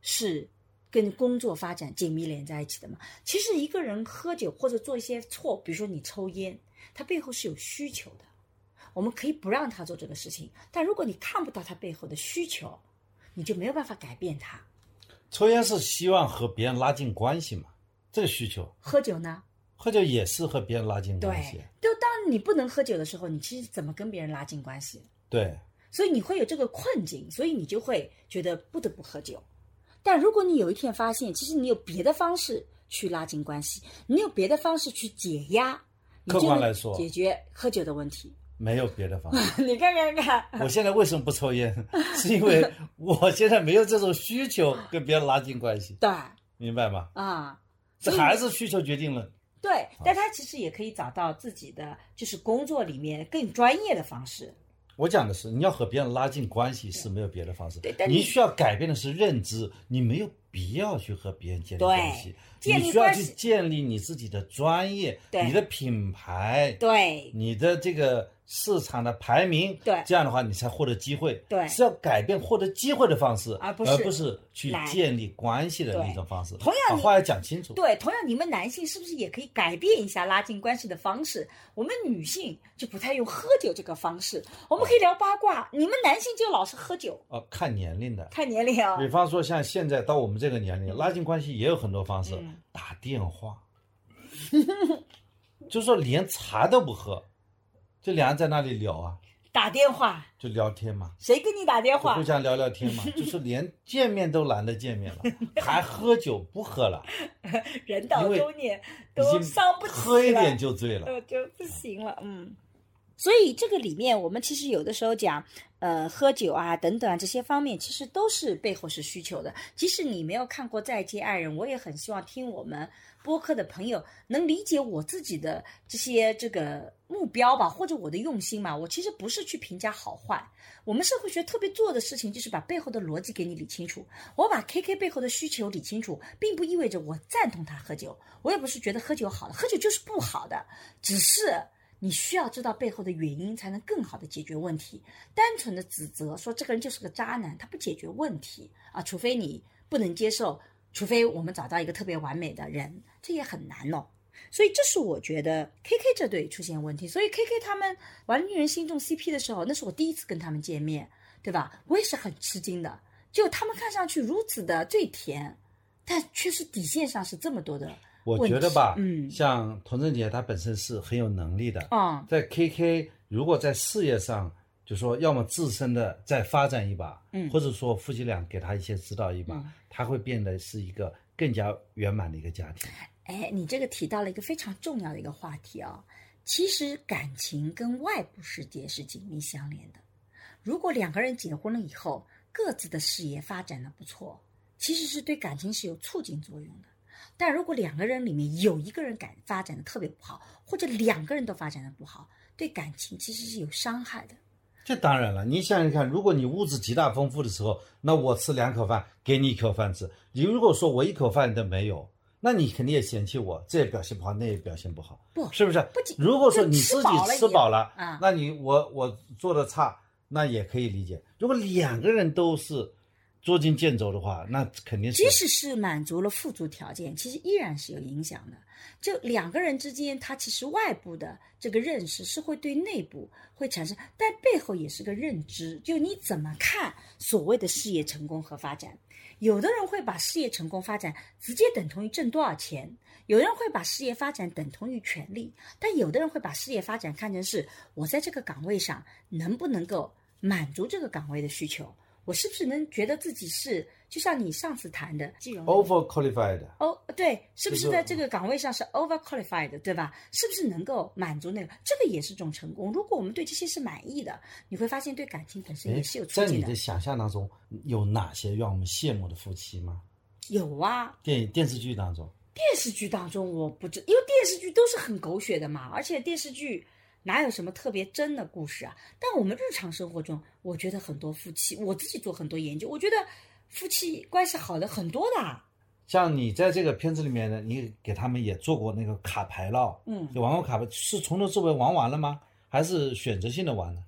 是跟工作发展紧密连在一起的吗？其实一个人喝酒或者做一些错，比如说你抽烟，他背后是有需求的。我们可以不让他做这个事情，但如果你看不到他背后的需求，你就没有办法改变他。抽烟是希望和别人拉近关系嘛，这个需求。喝酒呢？喝酒也是和别人拉近关系对。，就当你不能喝酒的时候，你其实怎么跟别人拉近关系？对，所以你会有这个困境，所以你就会觉得不得不喝酒。但如果你有一天发现，其实你有别的方式去拉近关系，你有别的方式去解压，客观来说解决喝酒的问题。没有别的方法。(laughs) 你看看看，我现在为什么不抽烟？(laughs) 是因为我现在没有这种需求跟别人拉近关系，对明白吗？啊，这还是需求决定了。对，但他其实也可以找到自己的就是工作里面更专业的方式。我讲的是，你要和别人拉近关系是没有别的方式对但，你你需要改变的是认知，你没有必要去和别人建立关系，建立你需要去建立你自己的专业、对你的品牌、对你的这个市场的排名，对这样的话你才获得机会。对是要改变获得机会的方式，而不而是去建立关系的那种方式。同样话要讲清楚。对，同样你们男性是不是也可以改变一下拉近关系的方式？我们女性就不太用喝酒这个方式，我们可以聊八卦。你们男性就老是喝酒，哦，看年龄的。看年龄啊。比方说，像现在到我们这个年龄，拉近关系也有很多方式，嗯打电话，(laughs) 就说连茶都不喝，就俩人在那里聊啊，打电话，就聊天嘛，谁跟你打电话？互？相聊聊天嘛，(laughs) 就是连见面都懒得见面了，(laughs) 还喝酒不喝了，人到因为中年已都经伤不起喝一点就醉了。呃，就不行了，嗯。所以这个里面，我们其实有的时候讲，呃，喝酒啊等等啊这些方面，其实都是背后是需求的。即使你没有看过《再见爱人》，我也很希望听我们播客的朋友能理解我自己的这些这个目标吧，或者我的用心嘛。我其实不是去评价好坏，我们社会学特别做的事情就是把背后的逻辑给你理清楚。我把 KK 背后的需求理清楚，并不意味着我赞同他喝酒，我也不是觉得喝酒好的，喝酒就是不好的，只是。你需要知道背后的原因，才能更好的解决问题。单纯的指责说这个人就是个渣男，他不解决问题啊，除非你不能接受，除非我们找到一个特别完美的人，这也很难哦。所以这是我觉得 K K 这对出现问题。所以 K K 他们玩令人心动 CP 的时候，那是我第一次跟他们见面，对吧？我也是很吃惊的，就他们看上去如此的最甜，但却是底线上是这么多的我觉得吧，嗯像童振杰他本身是很有能力的，嗯在 KK 如果在事业上，就说要么自身的再发展一把，嗯或者说夫妻俩给他一些指导一把，嗯他会变得是一个更加圆满的一个家庭。哎，你这个提到了一个非常重要的一个话题啊、其实感情跟外部世界是紧密相连的。如果两个人结婚了以后，各自的事业发展的不错，其实是对感情是有促进作用的。但如果两个人里面有一个人感发展的特别不好，或者两个人都发展的不好，对感情其实是有伤害的。这当然了，你想想看，如果你物质极大丰富的时候，那我吃两口饭，给你一口饭吃。你如果说我一口饭都没有，那你肯定也嫌弃我，这也表现不好，那也表现不好，不是不是？不仅如果说你自己吃饱了那你我我做的差，那也可以理解。如果两个人都是捉襟见肘的话，那肯定是即使是满足了富足条件，其实依然是有影响的。就两个人之间，他其实外部的这个认识是会对内部会产生，但背后也是个认知，就你怎么看所谓的事业成功和发展。有的人会把事业成功发展直接等同于挣多少钱，有人会把事业发展等同于权利，但有的人会把事业发展看成是我在这个岗位上能不能够满足这个岗位的需求。我是不是能觉得自己是，就像你上次谈的金融 over qualified。哦，对，是不是是在这个岗位上是 over qualified，对吧？是不是能够满足那个？这个也是种成功。如果我们对这些是满意的，你会发现对感情本身也是有促进在你的想象当中，有哪些让我们羡慕的夫妻吗？有啊，电影电视剧当中，电视剧当中我不知，因为电视剧都是很狗血的嘛，而且电视剧哪有什么特别真的故事啊？但我们日常生活中，我觉得很多夫妻，我自己做很多研究，我觉得夫妻关系好的很多的啊。像你在这个片子里面呢，你给他们也做过那个卡牌了，嗯，就玩过卡牌，是从头至尾玩完了吗？还是选择性的玩呢？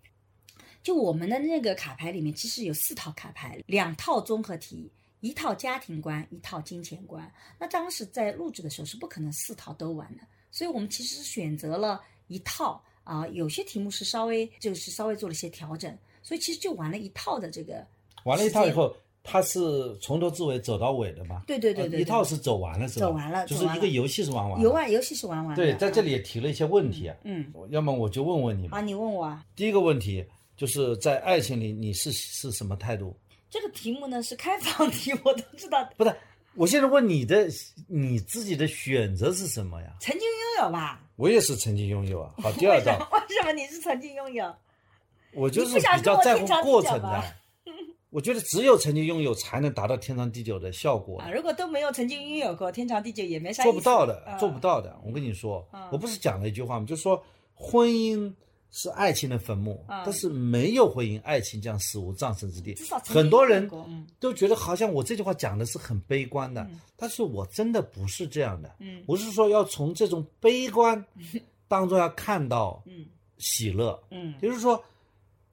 就我们的那个卡牌里面，其实有四套卡牌，两套综合题，一套家庭观，一套金钱观。那当时在录制的时候是不可能四套都玩的，所以我们其实是选择了一套啊、有些题目是稍微就是稍微做了一些调整，所以其实就玩了一套的这个。玩了一套以后，他是从头至尾走到尾的吗？对对对对对呃一套是走完了是吧？走完了就是一个游戏是玩完了。游玩游戏是玩完的。对，在这啊里也提了一些问题啊。嗯，要么我就问问你吧。啊，你问我啊，第一个问题就是在爱情里你是是什么态度？这个题目呢是开放题，我都知道，不是，我现在问你的你自己的选择是什么呀？曾经拥有吧？我也是曾经拥有啊。好，(laughs) 第二张，为什么你是曾经拥有？我就是比较在乎过程的。(laughs) 我觉得只有曾经拥有才能达到天长地久的效果啊，，如果都没有曾经拥有过，天长地久也没啥。做不到的，啊做不到的。我跟你说嗯，我不是讲了一句话吗？就是说婚姻。是爱情的坟墓，嗯。但是没有婚姻，爱情将死无葬身之地。很多人都觉得好像我这句话讲的是很悲观的，但是我真的不是这样的。嗯。我是说要从这种悲观当中要看到嗯。喜乐，嗯。就是说，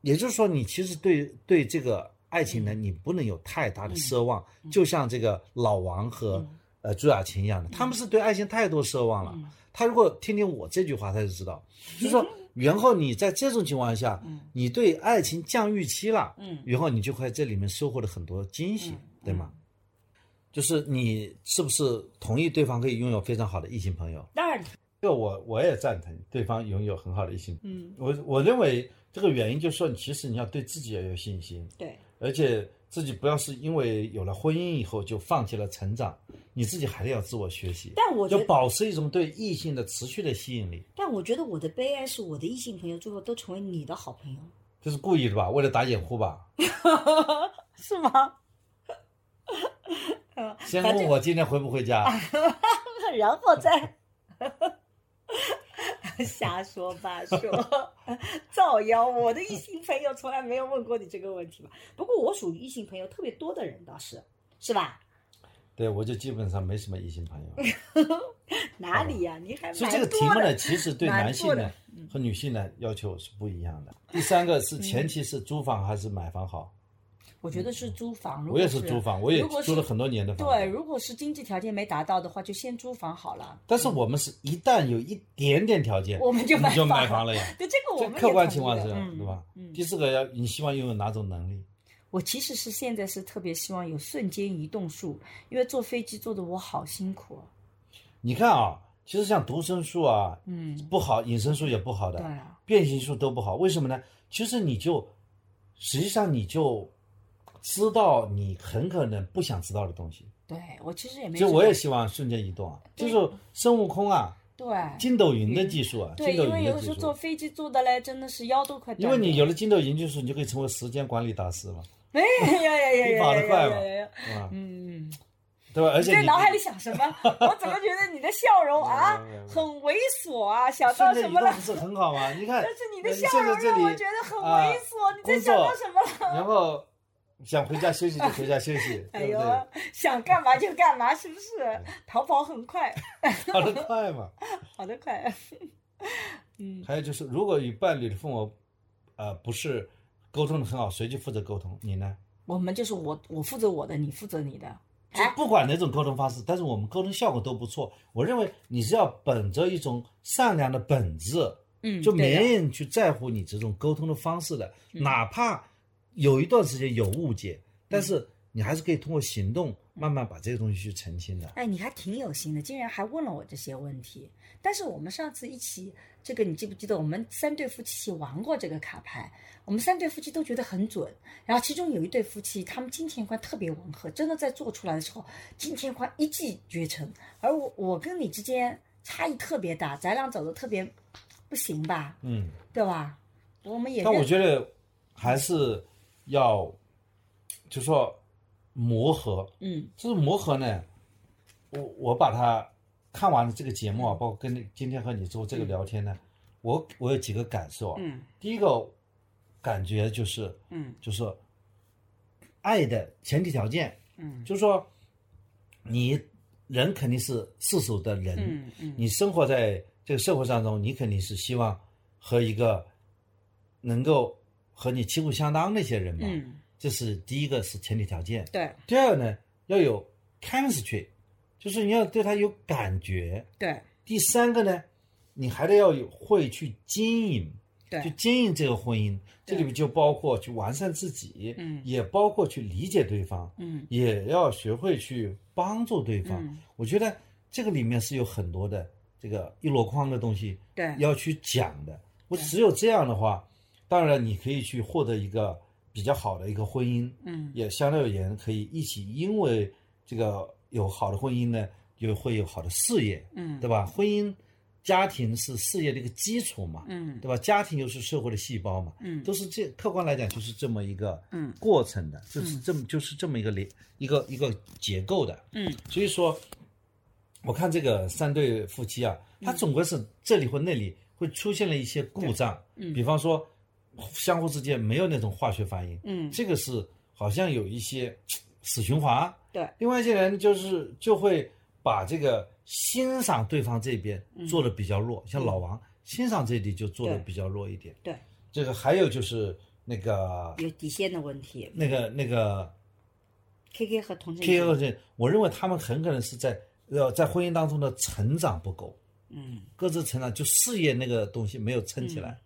也就是说，你其实对对这个爱情呢，你不能有太大的奢望，就像这个老王和、呃朱亚琴一样的，他们是对爱情太多奢望了。他如果听听我这句话，他就知道，(laughs) 就是说，然后你在这种情况下，你对爱情降预期了，嗯。然后你就会在这里面收获了很多惊喜，对吗？就是你是不是同意对方可以拥有非常好的异性朋友？当然，这个我我也赞成对方拥有很好的异性。嗯，我我认为这个原因就是说，其实你要对自己要有信心，对，而且自己不要是因为有了婚姻以后就放弃了成长，你自己还得要自我学习，但我觉得，保持一种对异性的持续的吸引力。但我觉得我的悲哀是我的异性朋友最后都成为你的好朋友，这是故意的吧？为了打掩护吧？(laughs) 是吗？先问我今天回不回家？(laughs) 然后再 (laughs) 瞎说八说，(laughs) 造谣。我的异性朋友从来没有问过你这个问题吧？不过我属于异性朋友特别多的人，倒是是吧？对，我就基本上没什么异性朋友。(laughs) 哪里呀、你还所以这个题目呢，其实对男性呢和女性呢要求是不一样的。第三个是前提是租房还是买房好？我觉得是租房，如我也是租房，我也租了很多年的房。对，如果是经济条件没达到的话，就先租房好了。但是我们是一旦有一点点条件，我们就你就买房了呀。对，这个我们客观情况是这样，嗯对吧？嗯，第四个要你希望拥有哪种能力？我其实是现在是特别希望有瞬间移动术，因为坐飞机坐的我好辛苦啊。你看啊，其实像独身术啊嗯，不好，隐身术也不好的，对啊，变形术都不好。为什么呢？其实你就实际上你就知道你很可能不想知道的东西。对我其实也没其实。我也希望瞬间移动啊，就是孙悟空啊，对筋斗云的技术啊，对，因为有的时候坐。飞机坐的嘞，真的是腰都快断因为你有了筋斗云技术，你就可以成为时间管理大师了，哎呀呀呀比呀呀跑得快嘛？嗯，对吧？而你且你在脑海里想什么？(laughs) 我怎么觉得你的笑容啊 (laughs) 很猥琐啊？想到什么了不？是很好吗？你看，但是你的呃笑容让我觉得很啊猥琐，你在工想到作什么了？(laughs) 然后想回家休息就回家休息，(laughs) 哎呦想干嘛就干嘛，是不是？逃跑很快，(laughs) 跑得快嘛。(laughs) 跑得快。嗯，还有就是，如果与伴侣的父母，呃，不是沟通的很好，谁去负责沟通？你呢？我们就是我我负责我的，你负责你的。就不管哪种沟通方式，但是我们沟通效果都不错。我认为你是要本着一种善良的本质，嗯，就没人去在乎你这种沟通的方式的，哪怕有一段时间有误解，但是你还是可以通过行动慢慢把这个东西去澄清的。哎，你还挺有心的，竟然还问了我这些问题。但是我们上次一起，这个你记不记得？我们三对夫妻一起玩过这个卡牌，我们三对夫妻都觉得很准。然后其中有一对夫妻，他们金钱观特别吻合，真的在做出来的时候，金钱观一骑绝尘。而我我跟你之间差异特别大，咱俩走的特别不行吧？嗯，对吧？我们也但我觉得还是要，就说磨合，嗯。这种磨合呢，我我把它看完了这个节目啊，包括跟你今天和你做这个聊天呢，我我有几个感受啊。嗯。第一个感觉就是，嗯。就是爱的前提条件，嗯。就是说你人肯定是世俗的人，嗯嗯。你生活在这个社会当中，你肯定是希望和一个能够和你旗鼓相当那些人嘛，嗯，这是第一个是前提条件。对第二呢，要有 chemistry，就是你要对他有感觉。对第三个呢，你还得要有会去经营，去对，经营这个婚姻。这里面就包括去完善自己，嗯也包括去理解对方，嗯也要学会去帮助对方。嗯我觉得这个里面是有很多的这个一箩筐的东西对要去讲的。我只有这样的话，当然你可以去获得一个比较好的一个婚姻，嗯。也相对而言可以一起，因为这个有好的婚姻呢，就会有好的事业，嗯。对吧？婚姻、家庭是事业的一个基础嘛，嗯。对吧？家庭又是社会的细胞嘛，嗯。都是这客观来讲就是这么一个嗯。过程的，就是这么就是这么一个连一个一个结构的。嗯。所以说，我看这个三对夫妻啊，他总归是这里或那里会出现了一些故障，嗯。比方说相互之间没有那种化学反应，嗯。这个是好像有一些死循环。对，另外一些人就是就会把这个欣赏对方这边做的比较弱，像老王欣赏这里就做的比较弱一点。对，这个还有就是那个有底线的问题。那个那个 K K 和童振 K 杰 O 这，我认为他们很可能是在呃在婚姻当中的成长不够，嗯。各自成长就事业那个东西没有撑起来，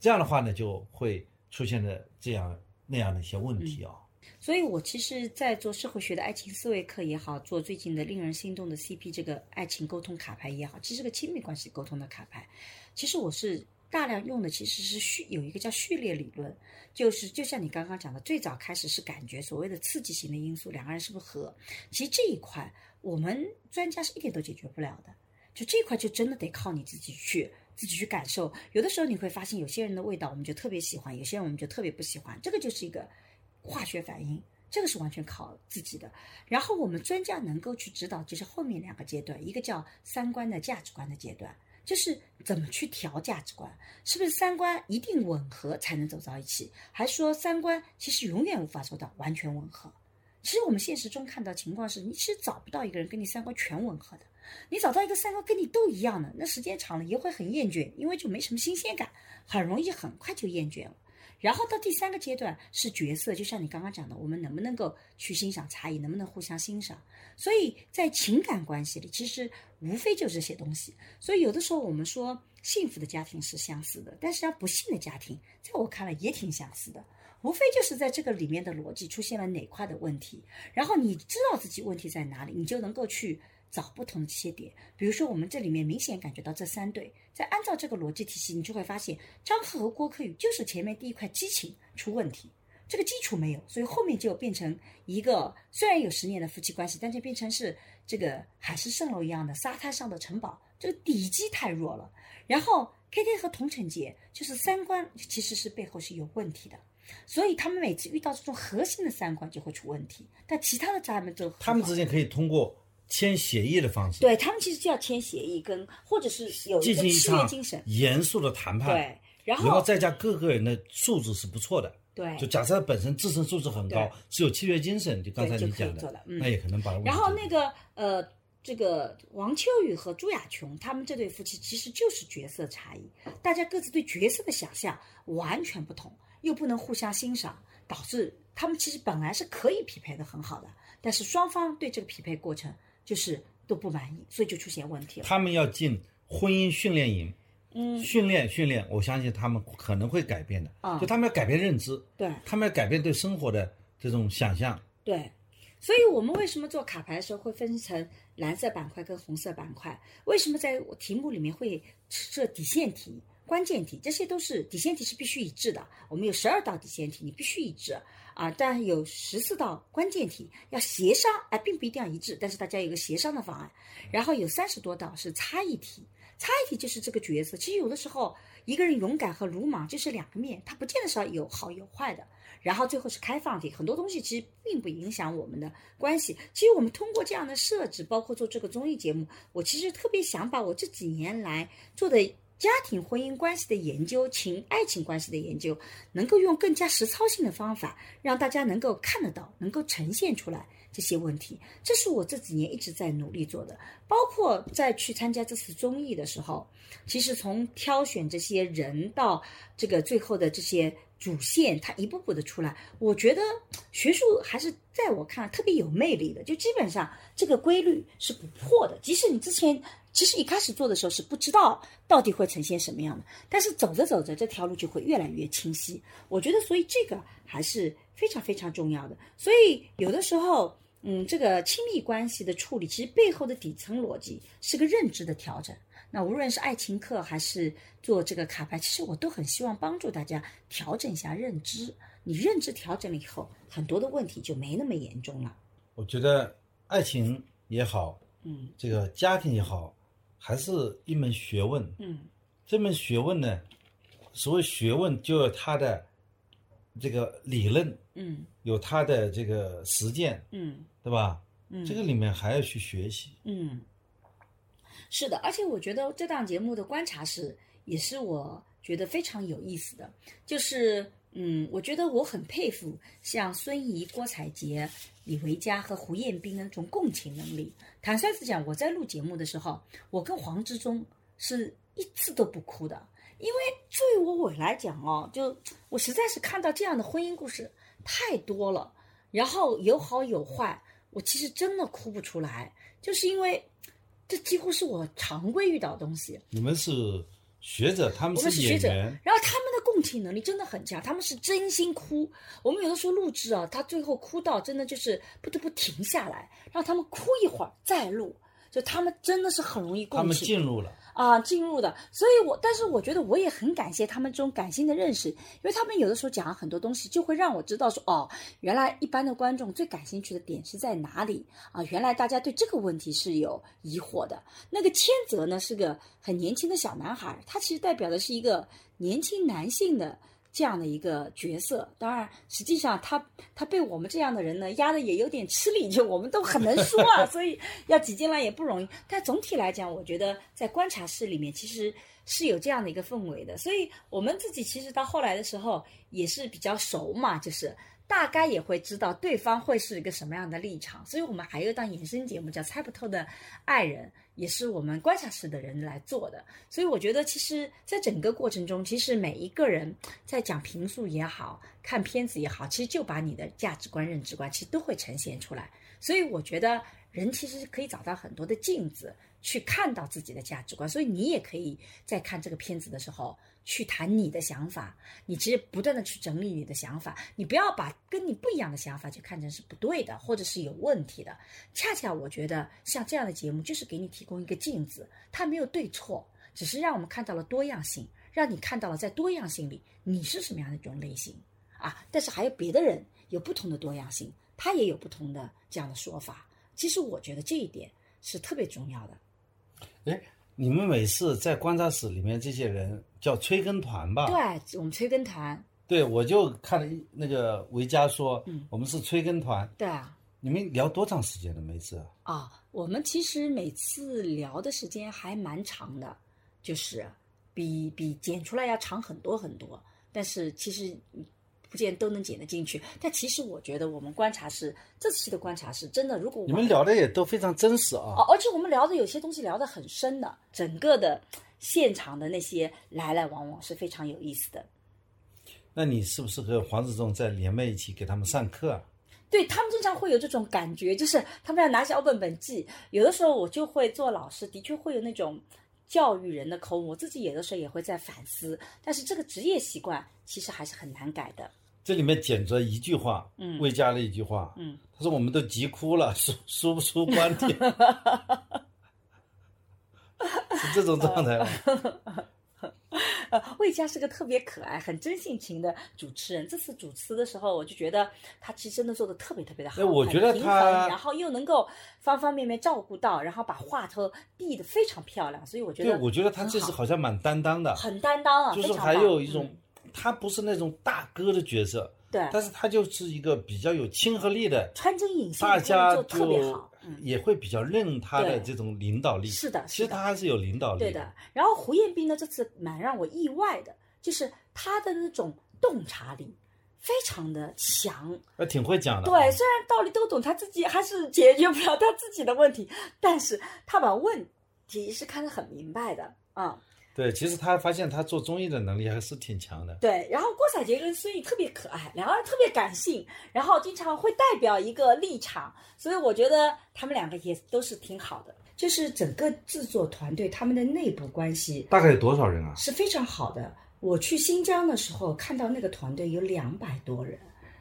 这样的话呢就会出现的这样那样的一些问题啊、所以我其实，在做社会学的爱情思维课也好，做最近的令人心动的 CP 这个爱情沟通卡牌也好，其实是个亲密关系沟通的卡牌。其实我是大量用的其实是序有一个叫序列理论，就是就像你刚刚讲的，最早开始是感觉所谓的刺激型的因素，两个人是不是合？其实这一块我们专家是一点都解决不了的。就这一块就真的得靠你自己去自己去感受。有的时候你会发现，有些人的味道我们就特别喜欢，有些人我们就特别不喜欢，这个就是一个化学反应。这个是完全靠自己的，然后我们专家能够去指导，就是后面两个阶段，一个叫三观的价值观的阶段，就是怎么去调价值观，是不是三观一定吻合才能走到一起，还是说三观其实永远无法做到完全吻合？其实我们现实中看到情况是，你其实找不到一个人跟你三观全吻合的，你找到一个三观跟你都一样的，那时间长了也会很厌倦，因为就没什么新鲜感，很容易很快就厌倦了。然后到第三个阶段是角色，就像你刚刚讲的，我们能不能够去欣赏差异，能不能互相欣赏？所以在情感关系里，其实无非就这些东西。所以有的时候我们说幸福的家庭是相似的，但实际上不幸的家庭，在我看来也挺相似的。无非就是在这个里面的逻辑出现了哪块的问题，然后你知道自己问题在哪里，你就能够去找不同的切点。比如说，我们这里面明显感觉到这三对，在按照这个逻辑体系，你就会发现张赫和郭柯宇就是前面第一块激情出问题，这个基础没有，所以后面就变成一个虽然有十年的夫妻关系，但就变成是这个海市蜃楼一样的沙滩上的城堡，这个底基太弱了。然后 K K 和童晨杰就是三观其实是背后是有问题的。所以他们每次遇到这种核心的三观就会出问题，但其他的渣们都他们之间可以通过签协议的方式，对他们其实就要签协议，跟或者是有一个契约精神，严肃的谈判，对，然然后后再加各个人的素质是不错的。对就假设他本身自身素质很高，是有契约精神，就刚才你讲的，嗯那也可能把然后那个呃，这个王秋雨和朱亚琼他们这对夫妻其实就是角色差异，大家各自对角色的想象完全不同，又不能互相欣赏，导致他们其实本来是可以匹配的很好的，但是双方对这个匹配过程就是都不满意，所以就出现问题了。他们要进婚姻训练营，嗯，训练训练，我相信他们可能会改变的。啊就他们要改变认知，对他们要改变对生活的这种想象。对，所以我们为什么做卡牌的时候会分成蓝色板块跟红色板块？为什么在题目里面会设底线题、关键题？这些都是底线题是必须一致的。我们有十二道底线题，你必须一致啊，但有十四道关键题要协商，哎，并不一定要一致，但是大家有个协商的方案。然后有三十多道是差异题，差异题就是这个角色。其实有的时候一个人勇敢和鲁莽就是两个面，他不见得是要有好有坏的。然后最后是开放题，很多东西其实并不影响我们的关系。其实我们通过这样的设置，包括做这个综艺节目，我其实特别想把我这几年来做的家庭婚姻关系的研究、情爱情关系的研究，能够用更加实操性的方法，让大家能够看得到，能够呈现出来这些问题。这是我这几年一直在努力做的，包括在去参加这次综艺的时候，其实从挑选这些人到这个最后的这些。主线它一步步的出来，我觉得学术还是在我看来特别有魅力的，就基本上这个规律是不破的。即使你之前其实一开始做的时候是不知道到底会呈现什么样的，但是走着走着这条路就会越来越清晰。我觉得，所以这个还是非常非常重要的。所以有的时候，嗯，这个亲密关系的处理，其实背后的底层逻辑是个认知的调整。那无论是爱情课还是做这个卡牌，其实我都很希望帮助大家调整一下认知。你认知调整了以后，很多的问题就没那么严重了。我觉得爱情也好，嗯这个家庭也好，还是一门学问。嗯这门学问呢，所谓学问就有它的这个理论，嗯有它的这个实践，嗯对吧？嗯，这个里面还要去学习。嗯，是的，而且我觉得这档节目的观察室也是我觉得非常有意思的，就是嗯，我觉得我很佩服像孙怡、郭采洁、李维嘉和胡彦斌的那种共情能力。坦率地讲，我在录节目的时候，我跟黄志忠是一次都不哭的，因为对于我我来讲哦，就我实在是看到这样的婚姻故事太多了，然后有好有坏，我其实真的哭不出来，就是因为这几乎是我常规遇到的东西。你们是学者，他们是学者，演员，然后他们的共情能力真的很强，他们是真心哭。我们有的时候录制啊，他最后哭到真的就是不得不停下来，让他们哭一会儿再录，就他们真的是很容易共情。他们进入了。啊进入的，所以我但是我觉得我也很感谢他们这种感性的认识，因为他们有的时候讲很多东西，就会让我知道说哦，原来一般的观众最感兴趣的点是在哪里啊？原来大家对这个问题是有疑惑的。那个千泽呢是个很年轻的小男孩，他其实代表的是一个年轻男性的。这样的一个角色，当然，实际上他他被我们这样的人呢压的也有点吃力，就我们都很能说啊，(laughs) 所以要挤进来也不容易。但总体来讲，我觉得在观察室里面其实是有这样的一个氛围的，所以我们自己其实到后来的时候也是比较熟嘛，就是大概也会知道对方会是一个什么样的立场，所以我们还有一档衍生节目叫《猜不透的爱人》。也是我们观察室的人来做的，所以我觉得，其实，在整个过程中，其实每一个人在讲评述也好看片子也好，其实就把你的价值观、认知观，其实都会呈现出来。所以我觉得，人其实是可以找到很多的镜子，去看到自己的价值观。所以你也可以在看这个片子的时候，去谈你的想法。你其实不断的去整理你的想法，你不要把跟你不一样的想法就看成是不对的，或者是有问题的。恰恰我觉得像这样的节目，就是给你提供一个镜子，它没有对错，只是让我们看到了多样性，让你看到了在多样性里你是什么样的一种类型啊。但是还有别的人有不同的多样性，他也有不同的这样的说法。其实我觉得这一点是特别重要的。哎，你们每次在观察室里面这些人叫催更团吧？对，我们催更团，对，我就看了一那个维嘉说，嗯我们是催更团。对啊。你们聊多长时间了每次啊？啊，我们其实每次聊的时间还蛮长的，就是比比剪出来要长很多很多。但是其实嗯不见都能剪得进去。但其实我觉得我们观察室这次的观察室真的，如果我你们聊的也都非常真实啊。哦，而且我们聊的有些东西聊得很深的，整个的现场的那些来来往往是非常有意思的。那你是不是和黄子忠在连麦一起给他们上课啊？对他们经常会有这种感觉，就是他们要拿小本本记。有的时候我就会做老师，的确会有那种教育人的口吻，我自己有的时候也会在反思。但是这个职业习惯其实还是很难改的。这里面简直一句话，嗯魏加的一句话，嗯，他说我们都急哭了，说 (laughs) 说不出观点，(laughs) 是这种状态吗？呃，魏佳是个特别可爱、很真性情的主持人。这次主持的时候，我就觉得他其实真的做的特别特别的好，哎我觉得很平衡他然后又能够方方面面照顾到，然后把话头避得非常漂亮，所以我觉得对，得我觉得他这次好像蛮担当的，很担当啊，就是还有一种嗯，他不是那种大哥的角色，对但是他就是一个比较有亲和力的，穿针引线，大家做得特别就好，嗯。也会比较认他的这种领导力。是的其实他还是有领导力对的。然后胡彦斌呢，这次蛮让我意外的，就是他的那种洞察力非常的强。呃，挺会讲的。对，虽然道理都懂，他自己还是解决不了他自己的问题，但是他把问题是看得很明白的啊、对，其实他发现他做综艺的能力还是挺强的。对，然后郭采洁跟孙俪特别可爱，两个人特别感性，然后经常会代表一个立场，所以我觉得他们两个也都是挺好的。就是整个制作团队他们的内部关系大概有多少人啊？是非常好的。我去新疆的时候，看到那个团队有两百多人，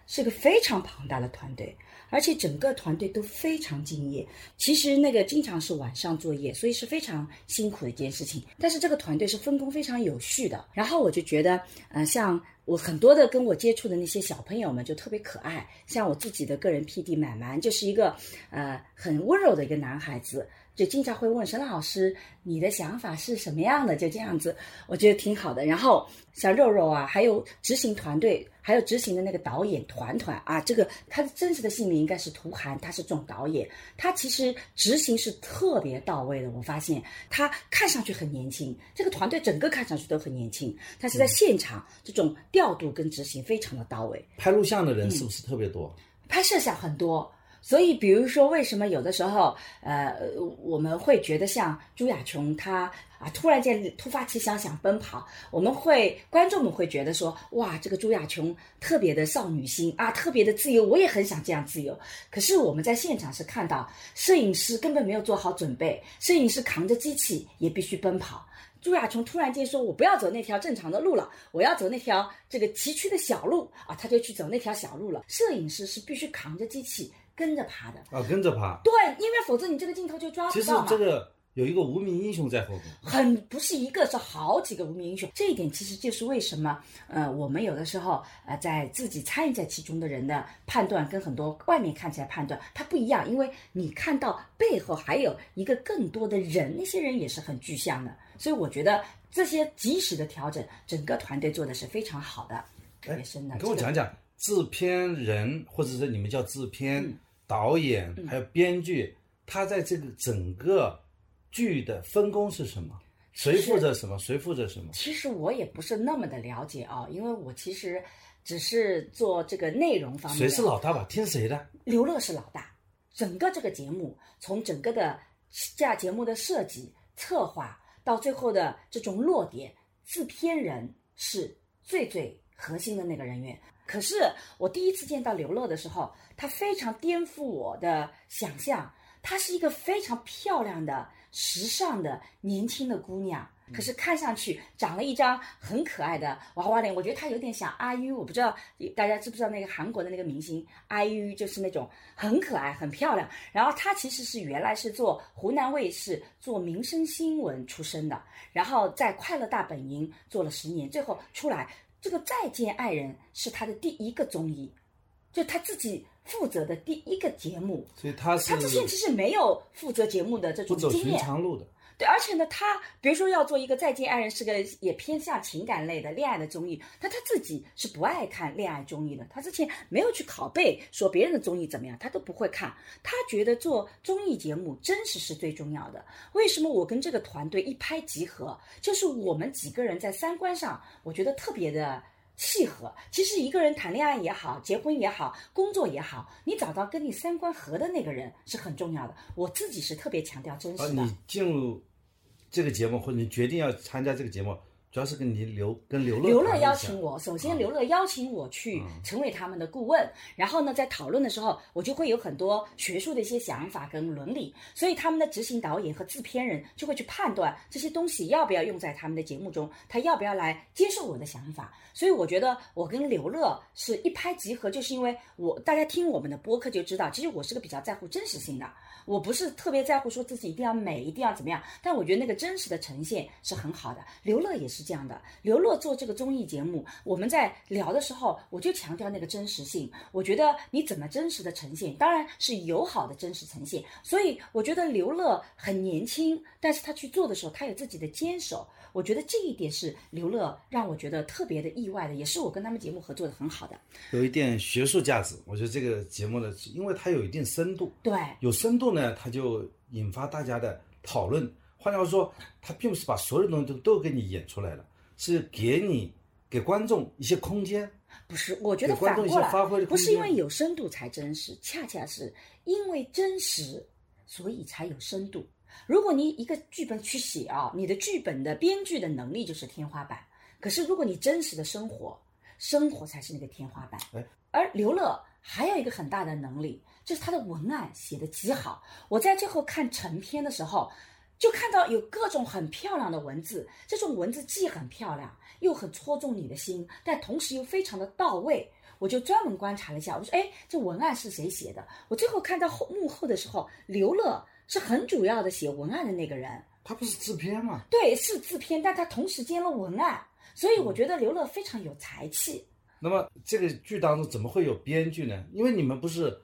是个非常庞大的团队，而且整个团队都非常敬业。其实那个经常是晚上作业，所以是非常辛苦的一件事情。但是这个团队是分工非常有序的。然后我就觉得，呃，像我很多的跟我接触的那些小朋友们就特别可爱，像我自己的个人 PD 满满就是一个呃很温柔的一个男孩子。就经常会问沈老师，你的想法是什么样的？就这样子，我觉得挺好的。然后像肉肉啊，还有执行团队，还有执行的那个导演团团啊，这个他的真实的姓名应该是涂涵，他是总导演，他其实执行是特别到位的。我发现他看上去很年轻，这个团队整个看上去都很年轻，但是在现场这种调度跟执行非常的到位。拍录像的嗯人是不是特别多？拍摄下很多，所以比如说为什么有的时候，呃，我们会觉得像朱亚琼她啊突然间突发奇想想奔跑，我们会观众们会觉得说，哇，这个朱亚琼特别的少女心啊，特别的自由，我也很想这样自由。可是我们在现场是看到摄影师根本没有做好准备，摄影师扛着机器也必须奔跑。朱亚琼突然间说：“我不要走那条正常的路了，我要走那条这个崎岖的小路啊！”他就去走那条小路了。摄影师是必须扛着机器跟着爬的，啊，跟着爬。对，因为否则你这个镜头就抓不到嘛。这个有一个无名英雄在后面。很不是一个，是好几个无名英雄。这一点其实就是为什么，呃，我们有的时候，呃，在自己参与在其中的人的判断，跟很多外面看起来判断它不一样，因为你看到背后还有一个更多的人，那些人也是很具象的。所以我觉得这些及时的调整，整个团队做的是非常好的，特别深的。你跟我这个讲讲制片人，或者是你们叫制片、嗯导演，还有编剧，他在这个整个剧的分工是什么？谁负责什么？谁负责什么？其实我也不是那么的了解啊，因为我其实只是做这个内容方面。谁是老大吧？听谁的？刘乐是老大，整个这个节目从整个的架节目的设计、策划到最后的这种落点，制片人是最最核心的那个人员。可是我第一次见到刘乐的时候，她非常颠覆我的想象，她是一个非常漂亮的、时尚的年轻的姑娘。可是看上去长了一张很可爱的娃娃脸，我觉得她有点像阿 U，我不知道大家知不知道那个韩国的那个明星 IU，就是那种很可爱、很漂亮。然后她其实是原来是做湖南卫视做民生新闻出身的，然后在快乐大本营做了十年，最后出来这个《再见爱人》是她的第一个综艺，就她自己负责的第一个节目。所以他是他之前其实没有负责节目的这不走寻种经验，常路的。对，而且呢，他比如说要做一个《再见爱人》，是个也偏向情感类的恋爱的综艺，但他自己是不爱看恋爱综艺的。他之前没有去拷贝说别人的综艺怎么样，他都不会看。他觉得做综艺节目真实是最重要的。为什么我跟这个团队一拍即合？就是我们几个人在三观上，我觉得特别的。契合，其实一个人谈恋爱也好，结婚也好，工作也好，你找到跟你三观合的那个人是很重要的。我自己是特别强调真，实的。你进入这个节目，或者你决定要参加这个节目，主要是跟你刘跟刘乐刘乐邀请我，首先刘乐邀请我去成为他们的顾问，然后呢，在讨论的时候，我就会有很多学术的一些想法跟伦理，所以他们的执行导演和制片人就会去判断这些东西要不要用在他们的节目中，他要不要来接受我的想法。所以我觉得我跟刘乐是一拍即合，就是因为我大家听我们的播客就知道，其实我是个比较在乎真实性的，我不是特别在乎说自己一定要美，一定要怎么样，但我觉得那个真实的呈现是很好的。刘乐也是这样的，刘乐做这个综艺节目，我们在聊的时候，我就强调那个真实性。我觉得你怎么真实的呈现，当然是友好的真实呈现。所以我觉得刘乐很年轻，但是他去做的时候，他有自己的坚守。我觉得这一点是刘乐让我觉得特别的意外的，也是我跟他们节目合作的很好的。有一点学术价值。我觉得这个节目呢，因为它有一定深度，对，有深度呢，它就引发大家的讨论。换句话说，它并不是把所有东西都都给你演出来了，是给你给观众一些空间。不是，我觉得反过来发挥不是因为有深度才真实，恰恰是因为真实，所以才有深度。如果你一个剧本去写啊，你的剧本的编剧的能力就是天花板。可是如果你真实的生活，生活才是那个天花板。哎而刘乐还有一个很大的能力，就是他的文案写的极好。我在最后看成片的时候，就看到有各种很漂亮的文字，这种文字既很漂亮，又很戳中你的心，但同时又非常的到位。我就专门观察了一下，我说，哎，这文案是谁写的？我最后看到后幕后的时候，刘乐是很主要的写文案的那个人。他不是制片吗？对，是制片，但他同时兼了文案，所以我觉得刘乐非常有才气。那么这个剧当中怎么会有编剧呢？因为你们不是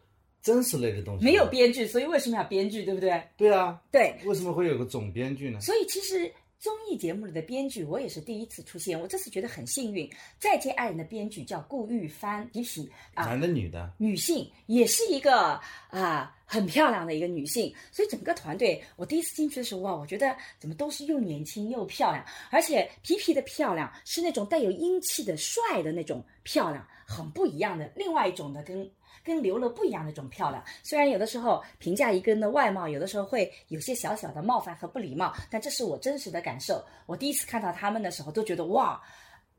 真实类的东西，没有。编剧，所以为什么要编剧，对不对？对啊，对，为什么会有个总编剧呢？所以其实综艺节目里的编剧，我也是第一次出现，我这次觉得很幸运。《再见爱人》的编剧叫顾玉帆，皮皮啊，男的女的？女性，也是一个啊很漂亮的一个女性，所以整个团队，我第一次进去的时候，哇，我觉得怎么都是又年轻又漂亮，而且皮皮的漂亮是那种带有英气的帅的那种漂亮，很不一样的，另外一种的跟。跟刘乐不一样的一种漂亮，虽然有的时候评价一个人的外貌，有的时候会有些小小的冒犯和不礼貌，但这是我真实的感受。我第一次看到他们的时候，都觉得哇，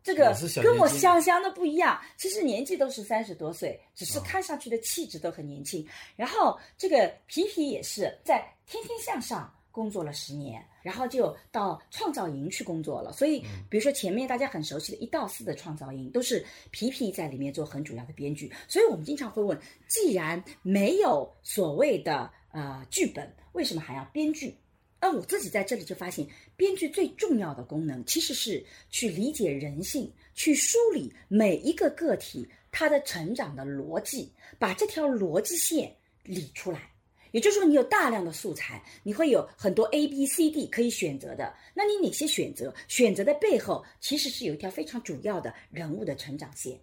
这个跟我想象的不一样。其实年纪都是三十多岁，只是看上去的气质都很年轻。然后这个皮皮也是在《天天向上》工作了十年，然后就到创造营去工作了。所以，比如说前面大家很熟悉的一到四的创造营，都是皮皮在里面做很主要的编剧。所以我们经常会问：既然没有所谓的呃剧本，为什么还要编剧？而我自己在这里就发现，编剧最重要的功能其实是去理解人性，去梳理每一个个体他的成长的逻辑，把这条逻辑线理出来。也就是说，你有大量的素材，你会有很多 A、B、C、D 可以选择的。那你哪些选择？选择的背后其实是有一条非常主要的人物的成长线。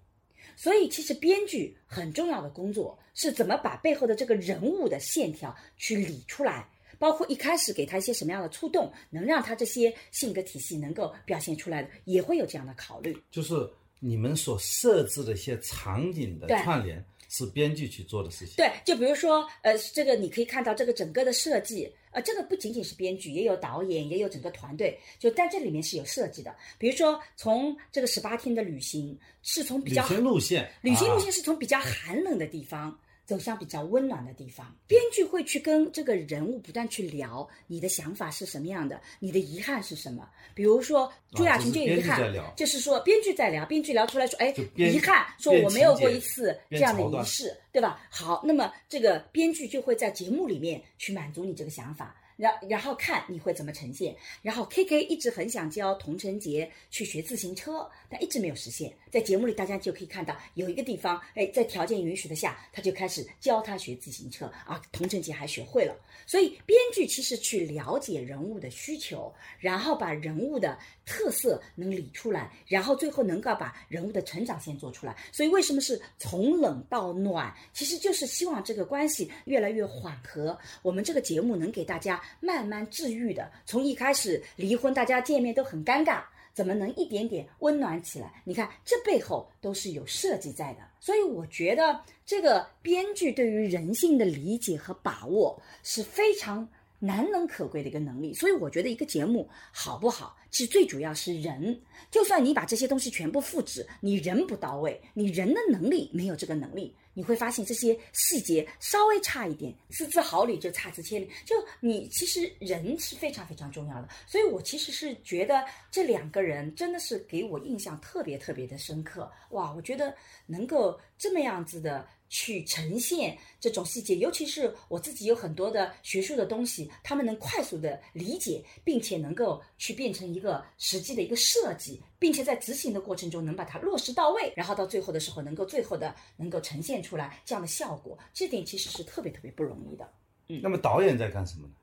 所以，其实编剧很重要的工作是怎么把背后的这个人物的线条去理出来，包括一开始给他一些什么样的触动，能让他这些性格体系能够表现出来的，也会有这样的考虑。就是你们所设置的一些场景的串联，是编剧去做的事情。对，就比如说，呃，这个你可以看到这个整个的设计，呃，这个不仅仅是编剧，也有导演，也有整个团队，就在这里面是有设计的。比如说，从这个十八天的旅行，是从比较旅行路线，旅行路啊线是从比较寒冷的地方。走向比较温暖的地方，编剧会去跟这个人物不断去聊，你的想法是什么样的，你的遗憾是什么？比如说朱亚琼这就有遗憾，就是说编剧在聊，编剧聊出来说，哎遗憾，说我没有过一次这样的仪式，对吧？好，那么这个编剧就会在节目里面去满足你这个想法。然然后看你会怎么呈现。然后 K K 一直很想教童晨杰去学自行车，但一直没有实现。在节目里大家就可以看到有一个地方，哎，在条件允许的下，他就开始教他学自行车啊，童晨杰还学会了。所以编剧其实去了解人物的需求，然后把人物的特色能理出来，然后最后能够把人物的成长线做出来。所以为什么是从冷到暖？其实就是希望这个关系越来越缓和。我们这个节目能给大家慢慢治愈的，从一开始离婚，大家见面都很尴尬。怎么能一点点温暖起来？你看，这背后都是有设计在的。所以我觉得这个编剧对于人性的理解和把握是非常难能可贵的一个能力。所以我觉得一个节目好不好，其实最主要是人。就算你把这些东西全部复制，你人不到位，你人的能力没有这个能力，你会发现这些细节稍微差一点，失之毫厘就差之千里。就你其实人是非常非常重要的。所以我其实是觉得这两个人真的是给我印象特别特别的深刻。哇，我觉得能够这么样子的。去呈现这种细节，尤其是我自己有很多的学术的东西，他们能快速的理解，并且能够去变成一个实际的一个设计，并且在执行的过程中能把它落实到位，然后到最后的时候能够最后的能够呈现出来这样的效果，这点其实是特别特别不容易的。嗯那么导演在干什么呢？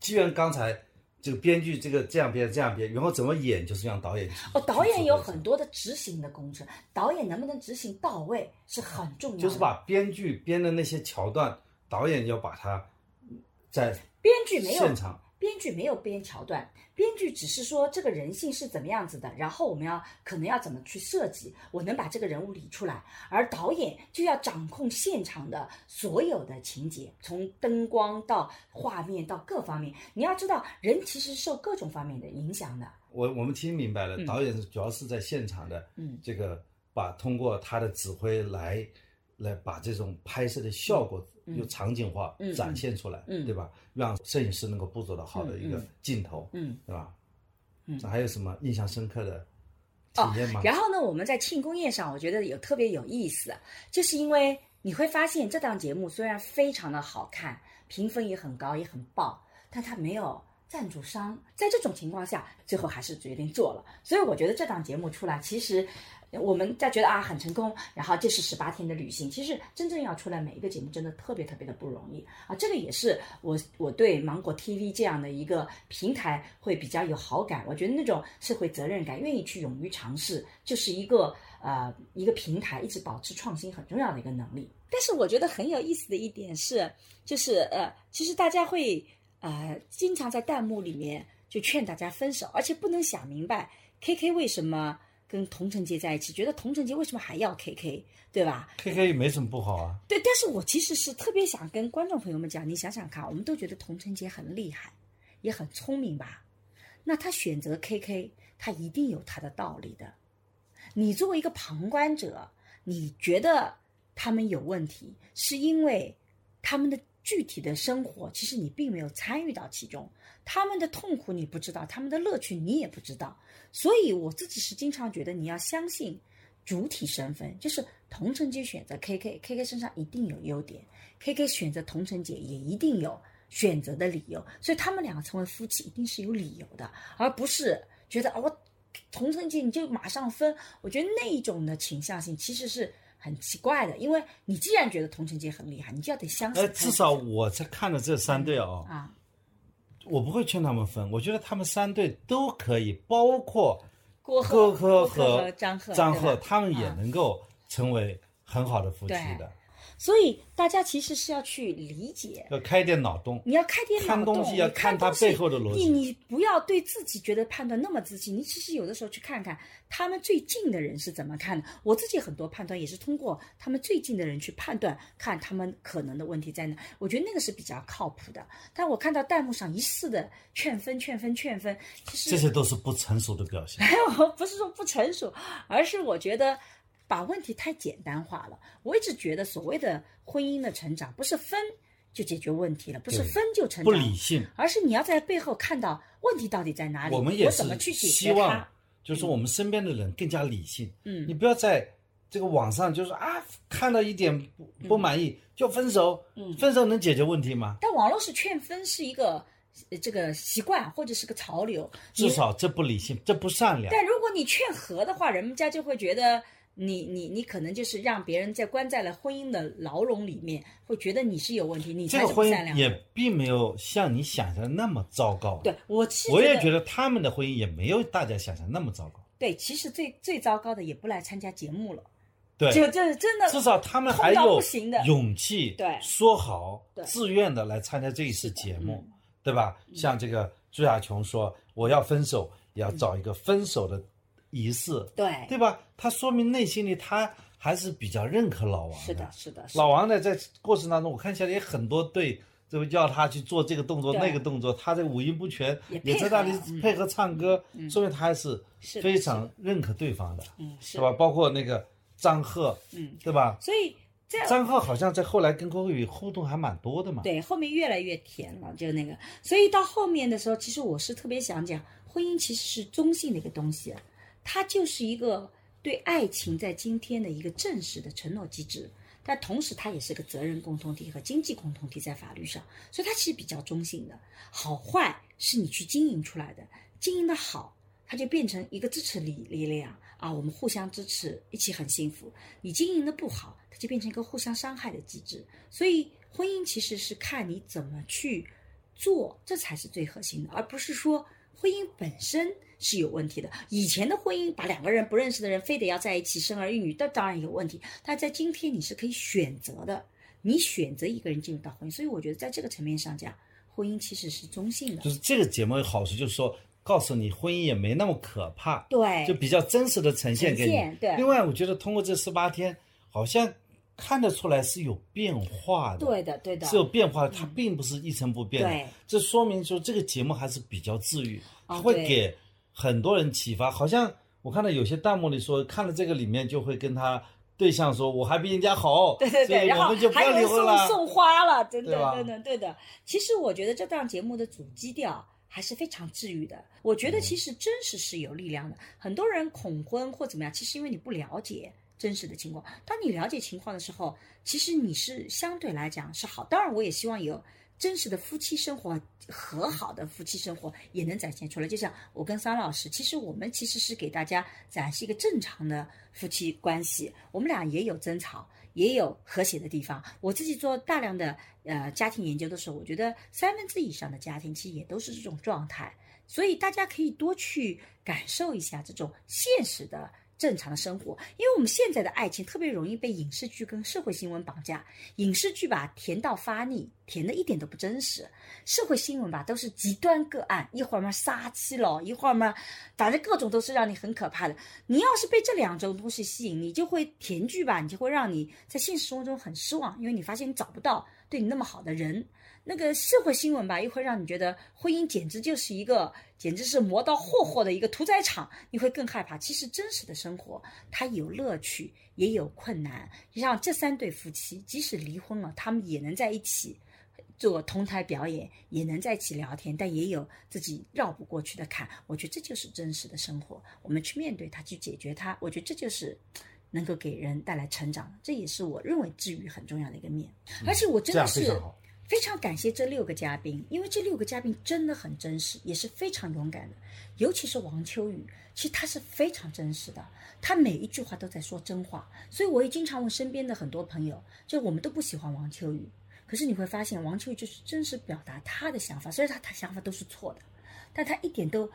既然刚才。这个编剧这个这样编这样编，然后怎么演就是让导演哦，导演有很多的执行的工程，导演能不能执行到位是很重要的。就是把编剧编的那些桥段，导演要把它在编剧没有现场。编剧没有编桥段，编剧只是说这个人性是怎么样子的，然后我们要可能要怎么去设计，我能把这个人物理出来，而导演就要掌控现场的所有的情节，从灯光到画面到各方面。你要知道，人其实受各种方面的影响的。我我们听明白了，导演主要是在现场的，嗯，这个把通过他的指挥来。来把这种拍摄的效果又场景化展现出来，对吧？让摄影师能够捕捉到好的一个镜头，对吧？嗯，还有什么印象深刻的体验吗？然后呢，我们在庆功宴上，我觉得有特别有意思，就是因为你会发现这档节目虽然非常的好看，评分也很高，也很爆，但它没有赞助商。在这种情况下，最后还是决定做了。所以我觉得这档节目出来，其实。我们在觉得啊很成功，然后这是十八天的旅行。其实真正要出来每一个节目，真的特别特别的不容易啊！这个也是我我对芒果 TV 这样的一个平台会比较有好感。我觉得那种社会责任感，愿意去勇于尝试，就是一个呃一个平台一直保持创新很重要的一个能力。但是我觉得很有意思的一点是，就是呃，其实大家会呃经常在弹幕里面就劝大家分手，而且不能想明白 KK 为什么。跟童承杰在一起，觉得童承杰为什么还要 K K，对吧？K K 也没什么不好啊。对，但是我其实是特别想跟观众朋友们讲，你想想看，我们都觉得童承杰很厉害，也很聪明吧？那他选择 K K，他一定有他的道理的。你作为一个旁观者，你觉得他们有问题，是因为他们的具体的生活，其实你并没有参与到其中。他们的痛苦你不知道，他们的乐趣你也不知道，所以我自己是经常觉得你要相信主体身份，就是童承杰选择 K K，K K 身上一定有优点，K K 选择同城姐也一定有选择的理由，所以他们两个成为夫妻一定是有理由的，而不是觉得啊我童承杰你就马上分，我觉得那一种的倾向性其实是很奇怪的，因为你既然觉得童承杰很厉害，你就要得相信。呃，至少我在看了这三对哦。啊。我不会劝他们分，我觉得他们三对都可以，包括郭柯和张赫，张赫他们也能够成为很好的夫妻的。所以大家其实是要去理解，要开点脑洞。你要开点脑洞看东西，要看它背后的逻辑。你你不要对自己觉得判断那么自信。你其实有的时候去看看他们最近的人是怎么看的。我自己很多判断也是通过他们最近的人去判断，看他们可能的问题在哪。我觉得那个是比较靠谱的。但我看到弹幕上一似的劝分、劝分、劝分，其实这些都是不成熟的表现。没有，不是说不成熟，而是我觉得。把问题太简单化了。我一直觉得，所谓的婚姻的成长，不是分就解决问题了，不是分就成长，不理性，而是你要在背后看到问题到底在哪里。我们也是希望，就是我们身边的人更加理性。嗯，你不要在这个网上就是啊，看到一点不不满意就分手。嗯，分手能解决问题吗？但网络是劝分是一个这个习惯或者是个潮流，至少这不理性，这不善良。但如果你劝和的话，人们家就会觉得。你你你可能就是让别人在关在了婚姻的牢笼里面，会觉得你是有问题，你这个婚姻也并没有像你想象的那么糟糕。对我，我也觉得他们的婚姻也没有大家想象那么糟糕。对，其实最最糟糕的也不来参加节目了。对，就这真的，至少他们还有勇气，对，说好，自愿的来参加这一次节目，对吧？像这个朱亚琼说，我要分手，也要找一个分手的。仪式，对对吧？他说明内心里他还是比较认可老王的。是的，是的。老王呢，在过程当中，我看起来也很多对这个叫他去做这个动作那个动作，他这个五音不全也，在那里配合唱歌，说明他还是非常认可对方的，嗯，是是吧？？包括那个张赫，嗯，对吧？所以这样张赫好像在后来跟郭慧宇互动还蛮多的嘛。对，后面越来越甜了，就那个，所以到后面的时候，其实我是特别想讲，婚姻其实是中性的一个东西，它就是一个对爱情在今天的一个正式的承诺机制，但同时它也是个责任共同体和经济共同体在法律上，所以它其实比较中性的，好坏是你去经营出来的，经营的好，它就变成一个支持力力量啊，我们互相支持，一起很幸福。你经营的不好，它就变成一个互相伤害的机制。所以婚姻其实是看你怎么去做，这才是最核心的，而不是说婚姻本身是有问题的。以前的婚姻把两个人不认识的人非得要在一起生儿育女，这当然有问题。但在今天你是可以选择的，你选择一个人进入到婚姻，所以我觉得在这个层面上讲，婚姻其实是中性的就。是这个节目的好处，就是说告诉你婚姻也没那么可怕，对，就比较真实的呈现给你。对另外，我觉得通过这十八天，好像看得出来是有变化的。对的，对的，是有变化的，它并不是一成不变的。对这说明说这个节目还是比较治愈，哦它会对给很多人启发。好像我看到有些弹幕里说，看了这个里面就会跟他对象说，我还比人家好，对对对，然后我们就不要还有人送离婚了。送花了，等等等等，对的。其实我觉得这档节目的主基调还是非常治愈的。我觉嗯得其实真实是有力量的。很多人恐婚或怎么样，其实因为你不了解真实的情况。当你了解情况的时候，其实你是相对来讲是好。当然，我也希望有。真实的夫妻生活，和好的夫妻生活也能展现出来。就像我跟桑老师，其实我们其实是给大家展示一个正常的夫妻关系。我们俩也有争吵，也有和谐的地方。我自己做大量的呃家庭研究的时候，我觉得三分之以上的家庭其实也都是这种状态。所以大家可以多去感受一下这种现实的。正常的生活，因为我们现在的爱情特别容易被影视剧跟社会新闻绑架。影视剧吧，甜到发腻，甜的一点都不真实；社会新闻吧，都是极端个案，一会儿嘛杀妻了，一会儿嘛，反正各种都是让你很可怕的。你要是被这两种东西吸引，你就会甜剧吧，你就会让你在现实生活中很失望，因为你发现你找不到对你那么好的人。那个社会新闻吧，又会让你觉得婚姻简直就是一个，简直是磨刀霍霍的一个屠宰场，你会更害怕。其实真实的生活，它有乐趣，也有困难。就像这三对夫妻，即使离婚了，他们也能在一起做同台表演，也能在一起聊天，但也有自己绕不过去的坎。我觉得这就是真实的生活，我们去面对它，去解决它。我觉得这就是。能够给人带来成长，这也是我认为治愈很重要的一个面。而且我真的是样非常感谢这六个嘉宾，因为这六个嘉宾真的很真实，也是非常勇敢的。尤其是王秋雨，其实他是非常真实的，他每一句话都在说真话。所以我也经常问身边的很多朋友，就我们都不喜欢王秋雨，可是你会发现王秋雨就是真实表达他的想法，虽然他他想法都是错的，但他一点都。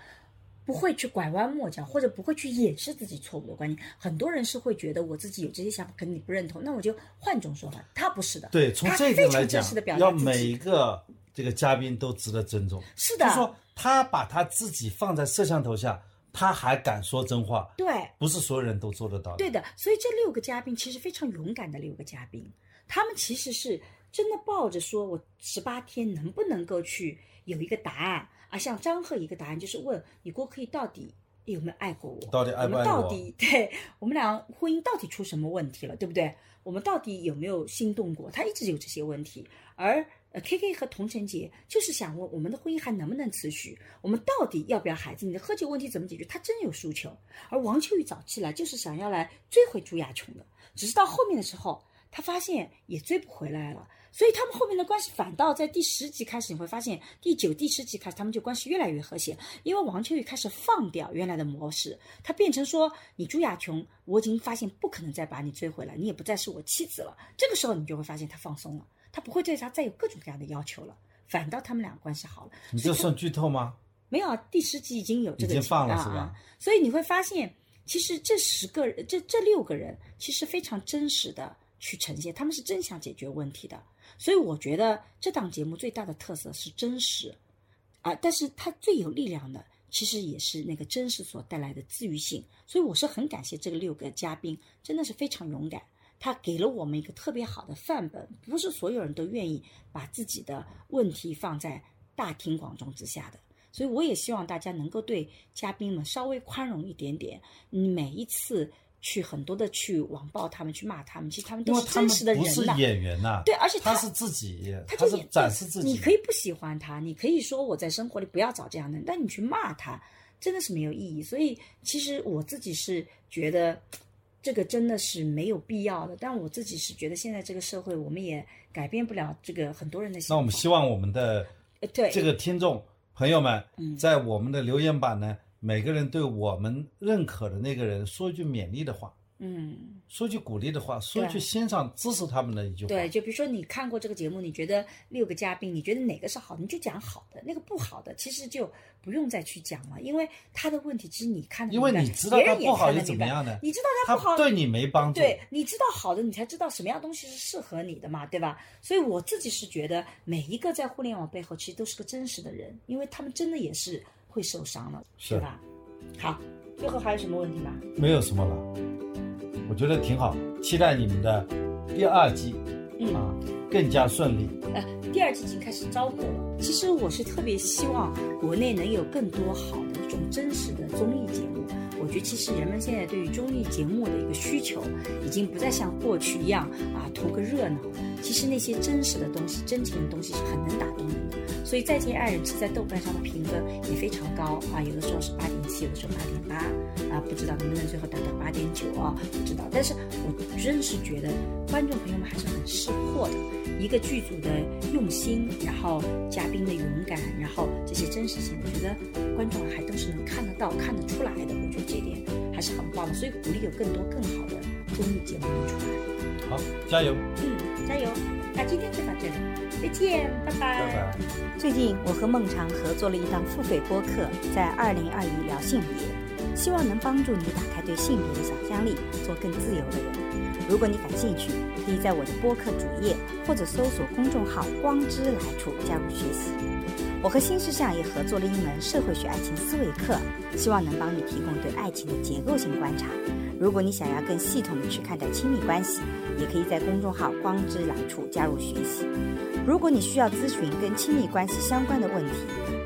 不会去拐弯抹角，或者不会去掩饰自己错误的观念。很多人是会觉得我自己有这些想法，可能你不认同，那我就换种说法。他不是的，对，从他这一点来讲要每一个这个嘉宾都值得尊重。是的就是说他把他自己放在摄像头下，他还敢说真话，对，不是所有人都做得到的。对的，所以这六个嘉宾其实非常勇敢的六个嘉宾，他们其实是真的抱着说我十八天能不能够去有一个答案啊？像张赫一个答案就是问你郭可以到底有没有爱过我？到底爱不爱我们到底对我们俩婚姻到底出什么问题了，对不对？我们到底有没有心动过？他一直有这些问题，而呃，K K 和童晨杰就是想问我们的婚姻还能不能持续？我们到底要不要孩子？你的喝酒问题怎么解决？他真有诉求。而王秋雨早期来就是想要来追回朱亚琼的，只是到后面的时候，他发现也追不回来了。所以他们后面的关系反倒在第十集开始，你会发现第九、第十集开始，他们就关系越来越和谐，因为王秋雨开始放掉原来的模式，他变成说：“你朱亚琼，我已经发现不可能再把你追回来，你也不再是我妻子了。”这个时候你就会发现他放松了，他不会对他再有各种各样的要求了，反倒他们俩关系好了。你这算剧透吗？没有啊，第十集已经有这个已经放了啊是吧啊所以你会发现，其实这十个人，这这六个人，其实非常真实的去呈现，他们是真想解决问题的。所以我觉得这档节目最大的特色是真实，啊，但是它最有力量的，其实也是那个真实所带来的治愈性。所以我是很感谢这个六个嘉宾，真的是非常勇敢。他给了我们一个特别好的范本。不是所有人都愿意把自己的问题放在大庭广众之下的，所以我也希望大家能够对嘉宾们稍微宽容一点点。你每一次去很多的去网暴他们，去骂他们，其实他们都是真实的不是人呐。演员呐，对而且他他是自己，他是演展示自己。你可以不喜欢他，你可以说我在生活里不要找这样的人，但你去骂他，真的是没有意义。所以其实我自己是觉得这个真的是没有必要的。但我自己是觉得现在这个社会，我们也改变不了这个很多人的想法。那我们希望我们的呃对这个听众朋友们嗯，在我们的留言板呢，每个人对我们认可的那个人说一句勉励的话，嗯。说句鼓励的话，说一句欣赏、支持他们的一句话。对，就比如说你看过这个节目，你觉得六个嘉宾，你觉得哪个是好的，你就讲好的，那个不好的其实就不用再去讲了，因为他的问题其实你看得因为你知道他不好又怎么样呢？你知道他不好，对你没帮助。对，你知道好的，你才知道什么样东西是适合你的嘛，对吧？所以我自己是觉得，每一个在互联网背后其实都是个真实的人，因为他们真的也是会受伤了，是吧？好，最后还有什么问题吗？没有什么了，我觉得挺好，期待你们的第二季嗯。啊更加顺利。呃，第二季已经开始招募了。其实我是特别希望国内能有更多好的这种真实的综艺节目。我觉得其实人们现在对于综艺节目的一个需求，已经不再像过去一样啊图个热闹。其实那些真实的东西、真情的东西是很能打动人的。所以《再见爱人》其实在豆瓣上的评分也非常高啊，有的时候是八点七，有的时候八点八啊，不知道能不能最后达到八点九啊，不知道。但是我真是觉得观众朋友们还是很识货的。一个剧组的用心，然后嘉宾的勇敢，然后这些真实性，我觉得观众还都是能看得到、看得出来的。我觉得这点还是很棒的，所以鼓励有更多更好的综艺节目能出来。好，加油，嗯，加油！那今天就到这里，再见，拜拜。拜拜。最近我和孟尝合作了一档付费播客，在二零二一聊性别，希望能帮助你打开对性别的想象力，做更自由的人。如果你感兴趣，可以在我的播客主页或者搜索公众号“光之来处”加入学习。我和新世相也合作了一门社会学爱情思维课，希望能帮你提供对爱情的结构性观察。如果你想要更系统的去看待亲密关系，也可以在公众号“光之来处”加入学习。如果你需要咨询跟亲密关系相关的问题，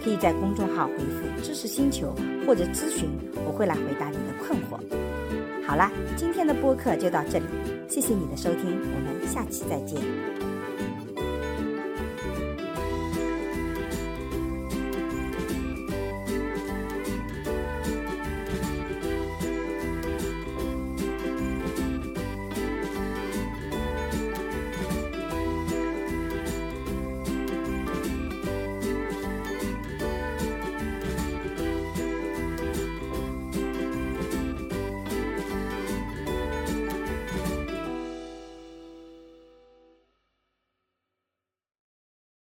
可以在公众号回复“知识星球”或者咨询，我会来回答你的困惑。好啦，今天的播客就到这里，谢谢你的收听，我们下期再见。